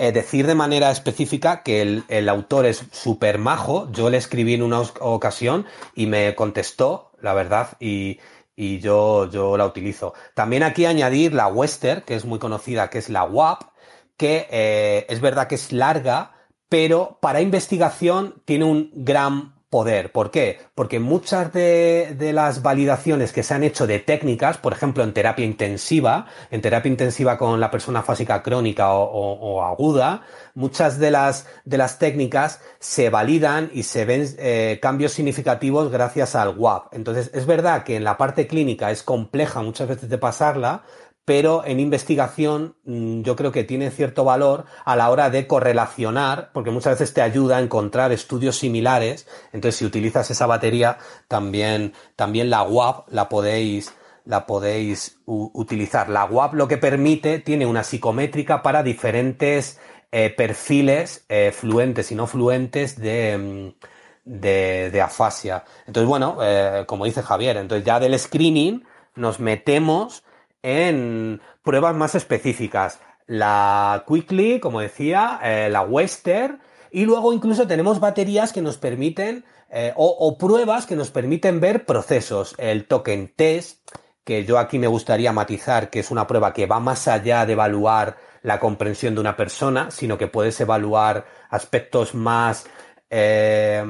Speaker 1: Eh, decir de manera específica que el, autor es súper majo. Yo le escribí en una ocasión y me contestó, la verdad, y, yo, yo la utilizo. También aquí añadir la Wester, que es muy conocida, que es la WAP, que eh, es verdad que es larga, pero para investigación tiene un gran poder. ¿Por qué? Porque muchas de, las validaciones que se han hecho de técnicas, por ejemplo, en terapia intensiva, en terapia intensiva con la persona fásica crónica o, aguda, muchas de las, de las técnicas se validan y se ven eh, cambios significativos gracias al WAP. Entonces, es verdad que en la parte clínica es compleja muchas veces de pasarla, pero en investigación mm, yo creo que tiene cierto valor a la hora de correlacionar, porque muchas veces te ayuda a encontrar estudios similares. Entonces, si utilizas esa batería, también, también la WAP la podéis, la podéis utilizar. La WAP lo que permite, tiene una psicométrica para diferentes eh, perfiles eh, fluentes y no fluentes de, mm, de, de afasia. Entonces, bueno, eh, como dice Javier, entonces ya del screening nos metemos en pruebas más específicas. La Quickly, como decía, la Wester, y luego incluso tenemos baterías que nos permiten, o, o pruebas que nos permiten ver procesos. El token test, que yo aquí me gustaría matizar, que es una prueba que va más allá de evaluar la comprensión de una persona, sino que puedes evaluar aspectos más eh,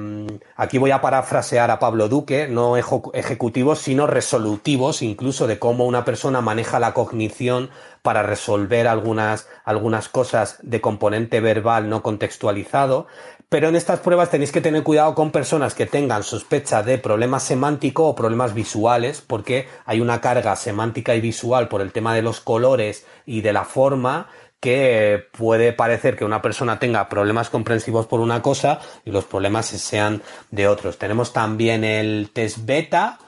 Speaker 1: aquí voy a parafrasear a Pablo Duque, no ejecutivos, sino resolutivos, incluso de cómo una persona maneja la cognición para resolver algunas, algunas cosas de componente verbal no contextualizado. Pero en estas pruebas tenéis que tener cuidado con personas que tengan sospecha de problemas semánticos o problemas visuales, porque hay una carga semántica y visual por el tema de los colores y de la forma que puede parecer que una persona tenga problemas comprensivos por una cosa y los problemas sean de otros. Tenemos también el test beta,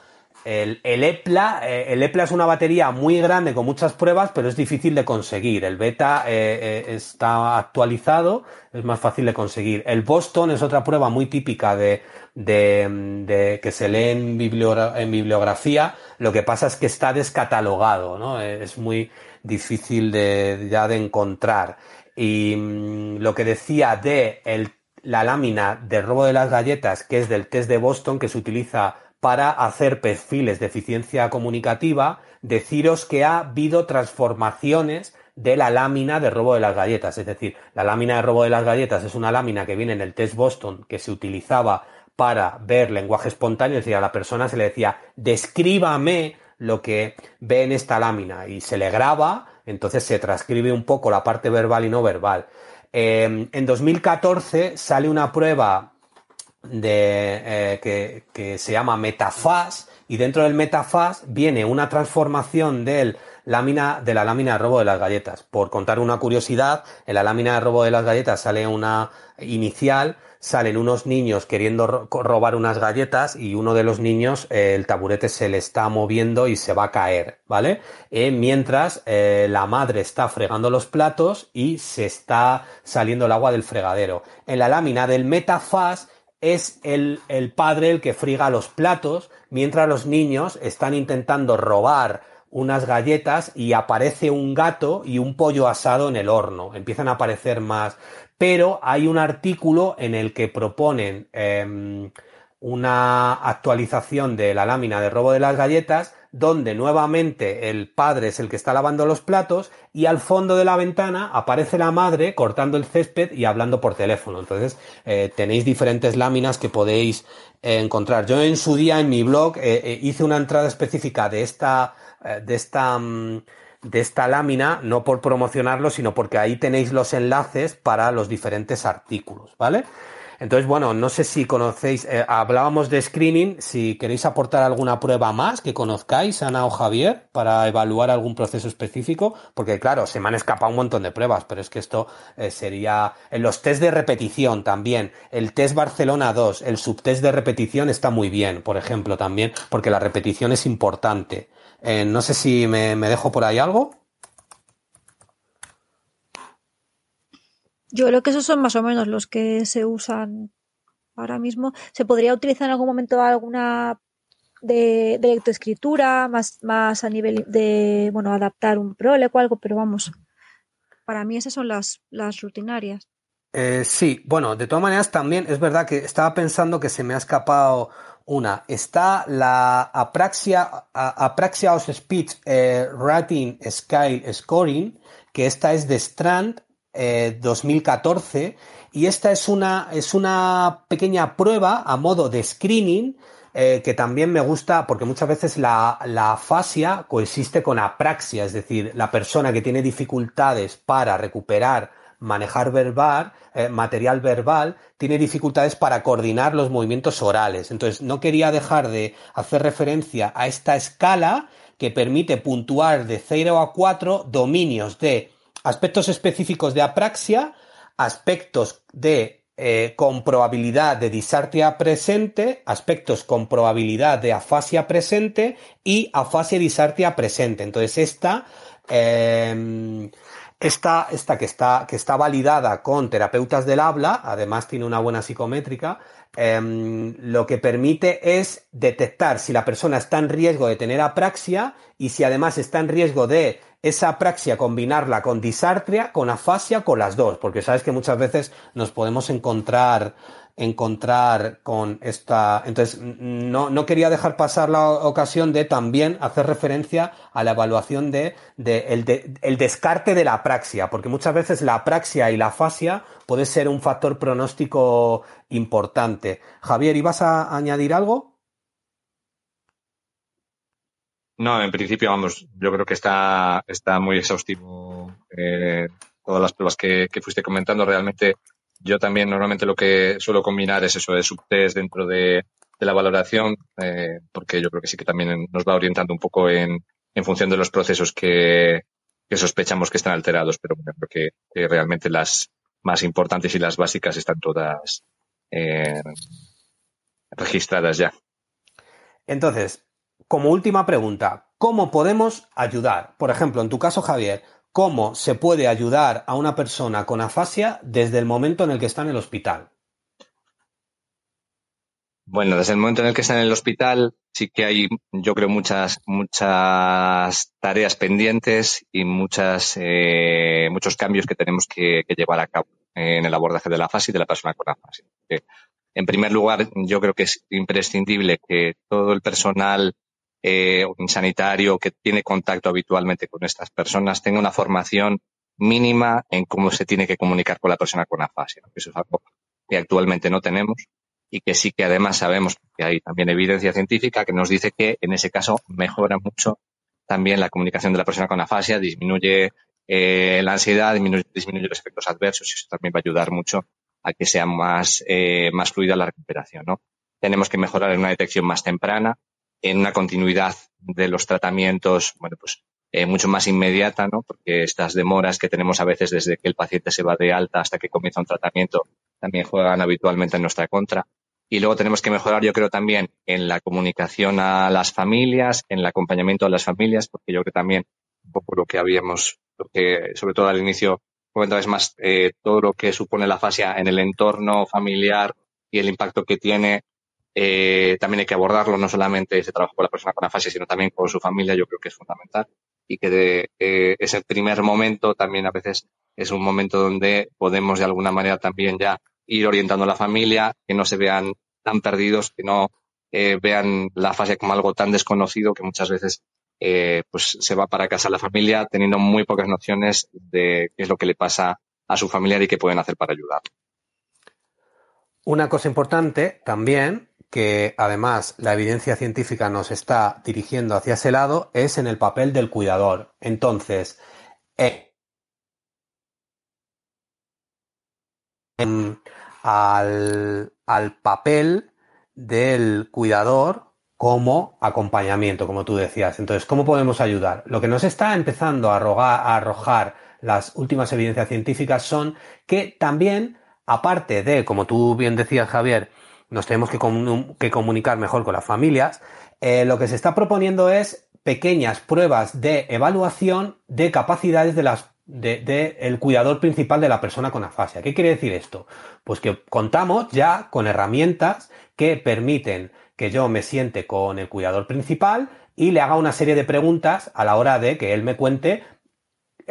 Speaker 1: el, EPLA. Eh, el EPLA es una batería muy grande con muchas pruebas, pero es difícil de conseguir. El beta eh, eh, está actualizado, es más fácil de conseguir. El Boston es otra prueba muy típica de, de, que se lee en bibliografía. Lo que pasa es que está descatalogado, ¿no? Es muy, difícil de, ya de encontrar. Y mm, lo que decía de la lámina de robo de las galletas, que es del test de Boston, que se utiliza para hacer perfiles de eficiencia comunicativa, deciros que ha habido transformaciones de la lámina de robo de las galletas. Es decir, la lámina de robo de las galletas es una lámina que viene en el test Boston que se utilizaba para ver lenguaje espontáneo, es decir, a la persona se le decía, descríbame lo que ve en esta lámina y se le graba, entonces se transcribe un poco la parte verbal y no verbal. Em, en 2014 sale una prueba de, eh, que, que, se llama Metafaz y dentro del Metafaz viene una transformación del lámina, de la lámina de robo de las galletas. Por contar una curiosidad, en la lámina de robo de las galletas sale una inicial salen unos niños queriendo robar unas galletas y uno de los niños, eh, el taburete se le está moviendo y se va a caer, ¿vale? Eh, mientras eh, la madre está fregando los platos y se está saliendo el agua del fregadero. En la lámina del metafaz es el, el padre el que friga los platos mientras los niños están intentando robar unas galletas y aparece un gato y un pollo asado en el horno. Empiezan a aparecer más pero hay un artículo en el que proponen em, una actualización de la lámina de robo de las galletas, donde nuevamente el padre es el que está lavando los platos y al fondo de la ventana aparece la madre cortando el césped y hablando por teléfono. Entonces eh, tenéis diferentes láminas que podéis eh, encontrar. Yo en su día en mi blog eh, hice una entrada específica de esta de esta mm, de esta lámina, no por promocionarlo, sino porque ahí tenéis los enlaces para los diferentes artículos, ¿vale? Entonces, bueno, no sé si conocéis, eh, hablábamos de screening, si queréis aportar alguna prueba más que conozcáis, Ana o Javier, para evaluar algún proceso específico, porque claro, se me han escapado un montón de pruebas, pero es que esto eh, sería en los test de repetición también, el test Barcelona 2, el subtest de repetición está muy bien, por ejemplo, también, porque la repetición es importante. Eh, no sé si me, dejo por ahí algo.
Speaker 2: Yo creo que esos son más o menos los que se usan ahora mismo. ¿Se podría utilizar en algún momento alguna de, de lectoescritura, más, más a nivel de, bueno, adaptar un prole o algo, pero vamos, para mí esas son las, las rutinarias.
Speaker 1: Eh, sí, bueno, de todas maneras también es verdad que estaba pensando que se me ha escapado una. Está la Apraxia, Apraxia Speech eh, Rating Scale Scoring, que esta es de Strand 2014 eh, y esta es una, es una pequeña prueba a modo de screening eh, que también me gusta porque muchas veces la, la afasia coexiste con apraxia, es decir, la persona que tiene dificultades para recuperar manejar verbal, eh, material verbal, tiene dificultades para coordinar los movimientos orales. Entonces, no quería dejar de hacer referencia a esta escala que permite puntuar de 0 a 4 dominios de aspectos específicos de apraxia, aspectos de eh, con probabilidad de disartia presente, aspectos con probabilidad de afasia presente y afasia disartia presente. Entonces, esta eh, esta, esta que, está, que está validada con terapeutas del habla, además tiene una buena psicométrica, em, lo que permite es detectar si la persona está en riesgo de tener apraxia y si además está en riesgo de esa apraxia combinarla con disartria, con afasia, con las dos, porque sabes que muchas veces nos podemos encontrar encontrar con esta. Entonces, no, no, quería dejar pasar la ocasión de también hacer referencia a la evaluación de, el, el, descarte de la apraxia, porque muchas veces la apraxia y la afasia puede ser un factor pronóstico importante. Javier, ¿ibas a añadir algo?
Speaker 3: No, en principio, vamos, yo creo que está, está muy exhaustivo eh, todas las pruebas que, que fuiste comentando. Realmente yo también normalmente lo que suelo combinar es eso de subtest dentro de, la valoración, eh, porque yo creo que sí que también nos va orientando un poco en, en función de los procesos que, sospechamos que están alterados, pero bueno, creo que, realmente las más importantes y las básicas están todas eh, registradas ya.
Speaker 1: Entonces, como última pregunta, ¿cómo podemos ayudar? Por ejemplo, en tu caso, Javier, cómo se puede ayudar a una persona con afasia desde el momento en el que está en el hospital.
Speaker 3: Bueno, desde el momento en el que está en el hospital sí que hay, yo creo, muchas, muchas tareas pendientes y muchas, eh, muchos cambios que tenemos que, llevar a cabo en el abordaje de la afasia y de la persona con afasia. En primer lugar, yo creo que es imprescindible que todo el personal eh, un sanitario que tiene contacto habitualmente con estas personas tenga una formación mínima en cómo se tiene que comunicar con la persona con afasia. Eso es algo que actualmente no tenemos y que sí que además sabemos que hay también evidencia científica que nos dice que en ese caso mejora mucho también la comunicación de la persona con afasia, disminuye eh, la ansiedad, disminuye, los efectos adversos y eso también va a ayudar mucho a que sea más, eh, más fluida la recuperación. ¿no? Tenemos que mejorar en una detección más temprana, en una continuidad de los tratamientos, bueno, pues eh, mucho más inmediata, ¿no? Porque estas demoras que tenemos a veces desde que el paciente se va de alta hasta que comienza un tratamiento también juegan habitualmente en nuestra contra. Y luego tenemos que mejorar, yo creo, también en la comunicación a las familias, en el acompañamiento a las familias, porque yo creo también un poco lo que habíamos, lo que sobre todo al inicio comentaba es más eh, todo lo que supone la fascia en el entorno familiar y el impacto que tiene eh, también hay que abordarlo, no solamente ese trabajo con la persona con afasia, sino también con su familia, yo creo que es fundamental. Y que de, eh, ese primer momento también a veces es un momento donde podemos de alguna manera también ya ir orientando a la familia, que no se vean tan perdidos, que no eh, vean la fase como algo tan desconocido que muchas veces eh, pues se va para casa la familia teniendo muy pocas nociones de qué es lo que le pasa a su familiar y qué pueden hacer para ayudar.
Speaker 1: Una cosa importante también que además la evidencia científica nos está dirigiendo hacia ese lado es en el papel del cuidador. Entonces, eh, al, al papel del cuidador como acompañamiento, como tú decías. Entonces, ¿cómo podemos ayudar? Lo que nos está empezando a, a arrojar las últimas evidencias científicas son que también, aparte de, como tú bien decías, Javier, nos tenemos que, comunicar mejor con las familias, eh, lo que se está proponiendo es pequeñas pruebas de evaluación de capacidades de las de, el cuidador principal de la persona con afasia. ¿Qué quiere decir esto? Pues que contamos ya con herramientas que permiten que yo me siente con el cuidador principal y le haga una serie de preguntas a la hora de que él me cuente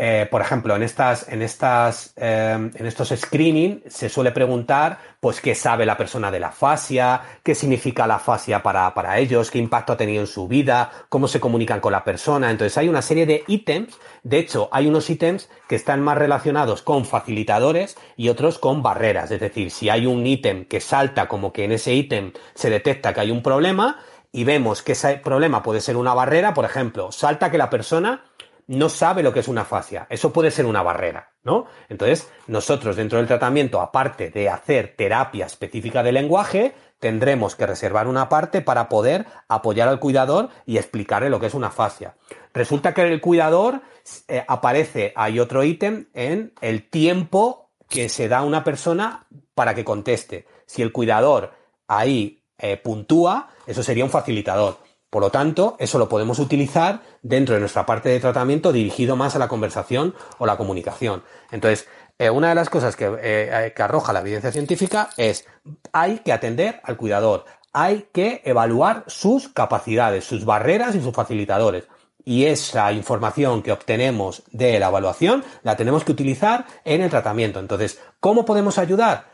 Speaker 1: eh, por ejemplo, en estas, en estas, em, en estos screening se suele preguntar, pues, qué sabe la persona de la fascia, qué significa la fascia para, para ellos, qué impacto ha tenido en su vida, cómo se comunican con la persona. Entonces, hay una serie de ítems. De hecho, hay unos ítems que están más relacionados con facilitadores y otros con barreras. Es decir, si hay un ítem que salta como que en ese ítem se detecta que hay un problema, y vemos que ese problema puede ser una barrera, por ejemplo, salta que la persona no sabe lo que es una fascia. Eso puede ser una barrera, ¿no? Entonces, nosotros dentro del tratamiento, aparte de hacer terapia específica de lenguaje, tendremos que reservar una parte para poder apoyar al cuidador y explicarle lo que es una fascia. Resulta que el cuidador eh, aparece, hay otro ítem en el tiempo que se da a una persona para que conteste. Si el cuidador ahí eh, puntúa, eso sería un facilitador. Por lo tanto, eso lo podemos utilizar dentro de nuestra parte de tratamiento dirigido más a la conversación o la comunicación. Entonces, eh, una de las cosas que, eh, que arroja la evidencia científica es hay que atender al cuidador, hay que evaluar sus capacidades, sus barreras y sus facilitadores. Y esa información que obtenemos de la evaluación la tenemos que utilizar en el tratamiento. Entonces, ¿cómo podemos ayudar?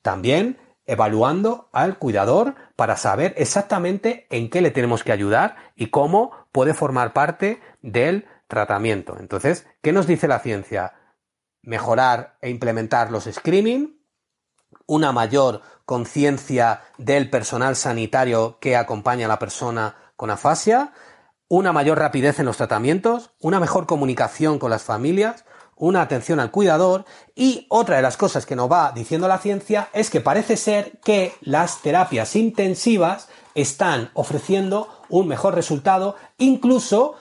Speaker 1: También evaluando al cuidador para saber exactamente en qué le tenemos que ayudar y cómo puede formar parte del tratamiento. Entonces, ¿qué nos dice la ciencia? Mejorar e implementar los screening, una mayor conciencia del personal sanitario que acompaña a la persona con afasia, una mayor rapidez en los tratamientos, una mejor comunicación con las familias, una atención al cuidador y otra de las cosas que nos va diciendo la ciencia es que parece ser que las terapias intensivas están ofreciendo un mejor resultado, incluso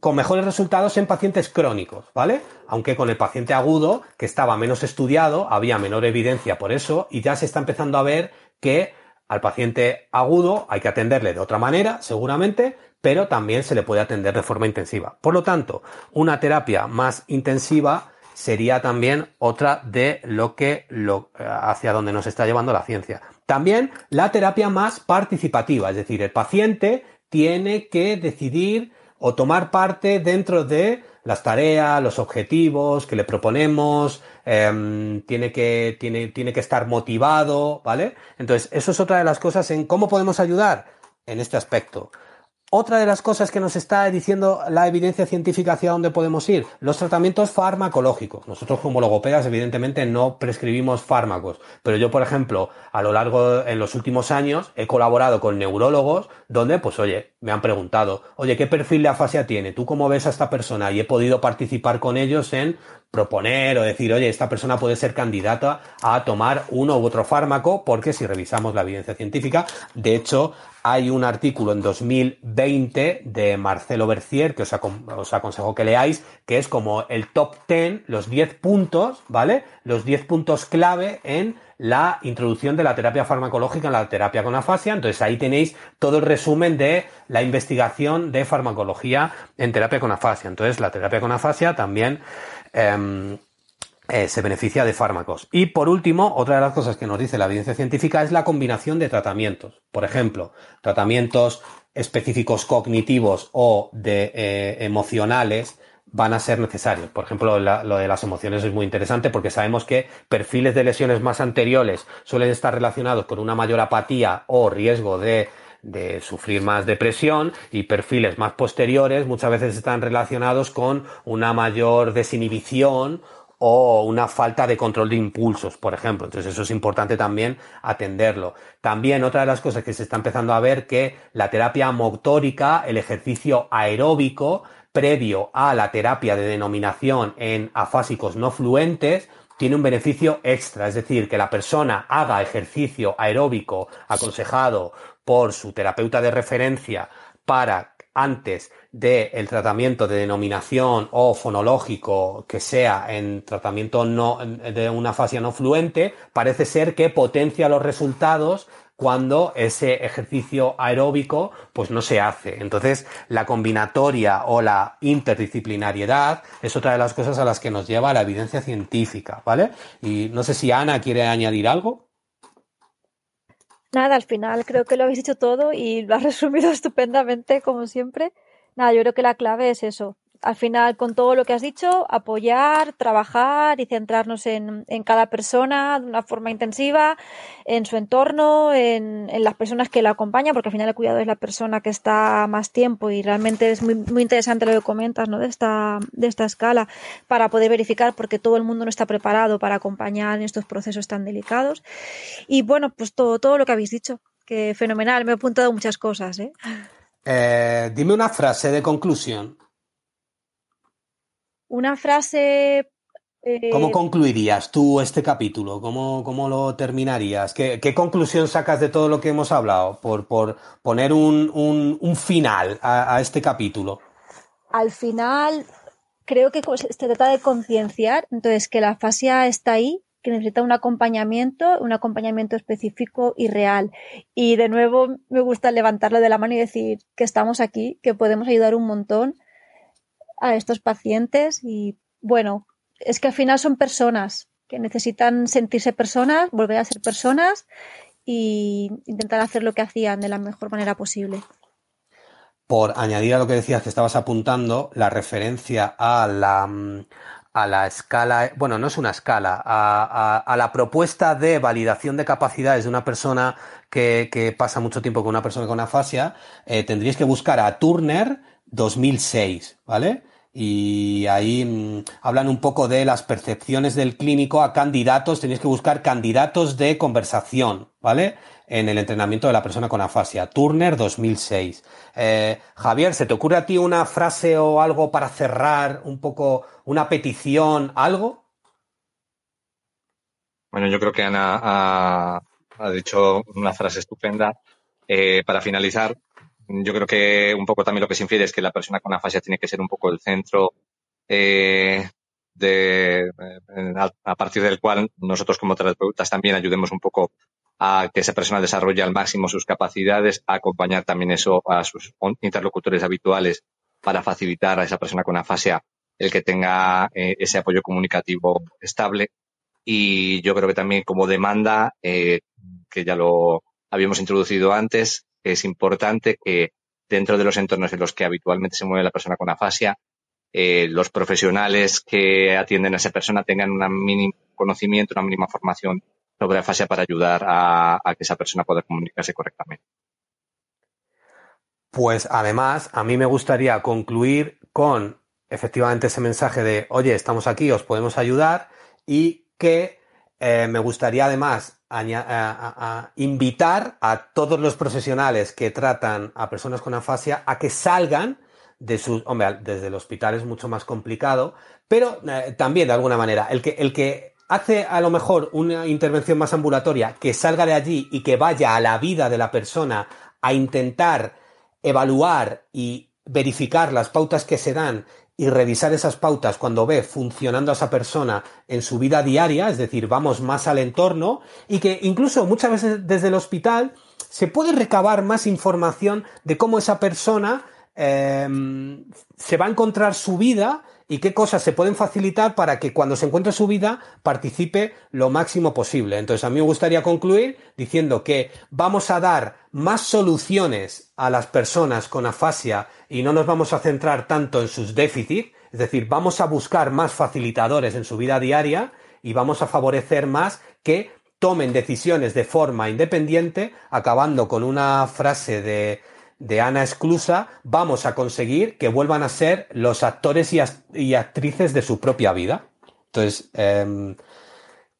Speaker 1: con mejores resultados en pacientes crónicos, ¿vale? Aunque con el paciente agudo, que estaba menos estudiado, había menor evidencia por eso y ya se está empezando a ver que al paciente agudo hay que atenderle de otra manera, seguramente, pero también se le puede atender de forma intensiva. Por lo tanto, una terapia más intensiva sería también otra de lo que lo, eh, hacia donde nos está llevando la ciencia. También la terapia más participativa, es decir, el paciente tiene que decidir o tomar parte dentro de las tareas, los objetivos que le proponemos, em, tiene, que, tiene, tiene que estar motivado, ¿vale? Entonces, eso es otra de las cosas en cómo podemos ayudar en este aspecto. Otra de las cosas que nos está diciendo la evidencia científica hacia dónde podemos ir, los tratamientos farmacológicos. Nosotros como logopedas evidentemente no prescribimos fármacos, pero yo por ejemplo a lo largo en los últimos años he colaborado con neurólogos donde pues oye, me han preguntado, oye, ¿qué perfil de afasia tiene? ¿Tú cómo ves a esta persona? Y he podido participar con ellos en proponer o decir, oye, esta persona puede ser candidata a tomar uno u otro fármaco, porque si revisamos la evidencia científica, de hecho, hay un artículo en 2020 de Marcelo Bercier, que os, aconsejo que leáis, que es como el top 10, los 10 puntos, ¿vale? Los 10 puntos clave en la introducción de la terapia farmacológica en la terapia con afasia. Entonces ahí tenéis todo el resumen de la investigación de farmacología en terapia con afasia. Entonces la terapia con afasia también Em, eh, se beneficia de fármacos. Y por último, otra de las cosas que nos dice la evidencia científica es la combinación de tratamientos. Por ejemplo, tratamientos específicos cognitivos o eh, emocionales van a ser necesarios. Por ejemplo, lo de las emociones es muy interesante porque sabemos que perfiles de lesiones más anteriores suelen estar relacionados con una mayor apatía o riesgo de de sufrir más depresión y perfiles más posteriores muchas veces están relacionados con una mayor desinhibición o una falta de control de impulsos, por ejemplo. Entonces eso es importante también atenderlo. También otra de las cosas que se está empezando a ver que la terapia motórica, el ejercicio aeróbico previo a la terapia de denominación en afásicos no fluentes, tiene un beneficio extra, es decir, que la persona haga ejercicio aeróbico aconsejado por su terapeuta de referencia para antes del tratamiento de denominación o fonológico que sea en tratamiento no, de una fase no fluente, parece ser que potencia los resultados cuando ese ejercicio aeróbico pues no se hace. Entonces, la combinatoria o la interdisciplinariedad es otra de las cosas a las que nos lleva la evidencia científica, ¿vale? Y no sé si Ana quiere añadir algo.
Speaker 2: Nada, al final creo que lo habéis dicho todo y lo has *laughs* resumido estupendamente, como siempre. Nada, yo creo que la clave es eso, al final, con todo lo que has dicho, apoyar, trabajar y centrarnos en, cada persona de una forma intensiva, en su entorno, en, en, las personas que la acompañan, porque al final el cuidado es la persona que está más tiempo y realmente es muy, muy interesante lo que comentas ¿no? de, esta, de esta escala para poder verificar, porque todo el mundo no está preparado para acompañar en estos procesos tan delicados. Y bueno, pues todo, todo lo que habéis dicho, que fenomenal, me he apuntado muchas cosas. ¿eh?
Speaker 1: Eh, dime una frase de conclusión
Speaker 2: una frase...
Speaker 1: Eh, ¿Cómo concluirías tú este capítulo? ¿Cómo, cómo lo terminarías? ¿Qué, ¿Qué, conclusión sacas de todo lo que hemos hablado? Por, por poner un, un, un final a, a, este capítulo.
Speaker 2: Al final, creo que se trata de concienciar, entonces que la fascia está ahí, que necesita un acompañamiento, un acompañamiento específico y real. Y de nuevo me gusta levantarlo de la mano y decir que estamos aquí, que podemos ayudar un montón a estos pacientes y bueno, es que al final son personas que necesitan sentirse personas, volver a ser personas y intentar hacer lo que hacían de la mejor manera posible
Speaker 1: por añadir a lo que decías que estabas apuntando, la referencia a la, a la escala, bueno, no es una escala, a, la propuesta de validación de capacidades de una persona que, pasa mucho tiempo con una persona con afasia, eh, tendríais que buscar a Turner 2006, ¿vale? Y ahí mm, hablan un poco de las percepciones del clínico a candidatos, tenéis que buscar candidatos de conversación, ¿vale? en el entrenamiento de la persona con afasia. Turner 2006. Eh, Javier, ¿se te ocurre a ti una frase o algo para cerrar un poco una petición, algo?
Speaker 3: Bueno, yo creo que Ana ha, dicho una frase estupenda. Eh, para finalizar, yo creo que un poco también lo que se infiere es que la persona con afasia tiene que ser un poco el centro eh, de, a partir del cual nosotros como terapeutas también ayudemos un poco a que esa persona desarrolle al máximo sus capacidades, a acompañar también eso a sus interlocutores habituales para facilitar a esa persona con afasia el que tenga eh, ese apoyo comunicativo estable. Y yo creo que también como demanda, eh, que ya lo habíamos introducido antes, es importante que dentro de los entornos en los que habitualmente se mueve la persona con afasia, eh, los profesionales que atienden a esa persona tengan un mínimo conocimiento, una mínima formación sobre la fase para ayudar a, que esa persona pueda comunicarse correctamente.
Speaker 1: Pues además, a mí me gustaría concluir con efectivamente ese mensaje de, oye, estamos aquí, os podemos ayudar y que eh, me gustaría además invitar a todos los profesionales que tratan a personas con afasia a que salgan de sus, hombre, desde el hospital es mucho más complicado, pero eh, también de alguna manera, el que, el que hace a lo mejor una intervención más ambulatoria, que salga de allí y que vaya a la vida de la persona a intentar evaluar y verificar las pautas que se dan y revisar esas pautas cuando ve funcionando a esa persona en su vida diaria, es decir, vamos más al entorno y que incluso muchas veces desde el hospital se puede recabar más información de cómo esa persona em, se va a encontrar su vida y qué cosas se pueden facilitar para que cuando se encuentre su vida participe lo máximo posible. Entonces, a mí me gustaría concluir diciendo que vamos a dar más soluciones a las personas con afasia y no nos vamos a centrar tanto en sus déficits, es decir, vamos a buscar más facilitadores en su vida diaria y vamos a favorecer más que tomen decisiones de forma independiente, acabando con una frase de de Ana Exclusa, vamos a conseguir que vuelvan a ser los actores y, actrices de su propia vida. Entonces, em,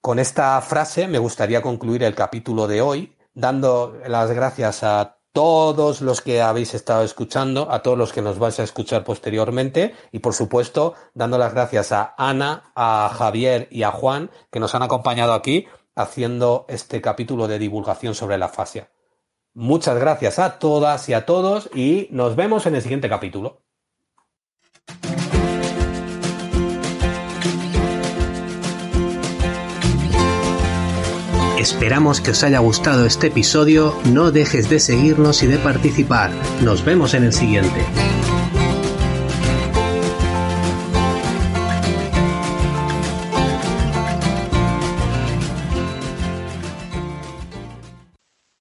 Speaker 1: con esta frase me gustaría concluir el capítulo de hoy, dando las gracias a todos los que habéis estado escuchando, a todos los que nos vais a escuchar posteriormente y por supuesto dando las gracias a Ana, a Javier y a Juan que nos han acompañado aquí haciendo este capítulo de divulgación sobre la fascia. Muchas gracias a todas y a todos y nos vemos en el siguiente capítulo.
Speaker 4: Esperamos que os haya gustado este episodio, no dejes de seguirnos y de participar. Nos vemos en el siguiente.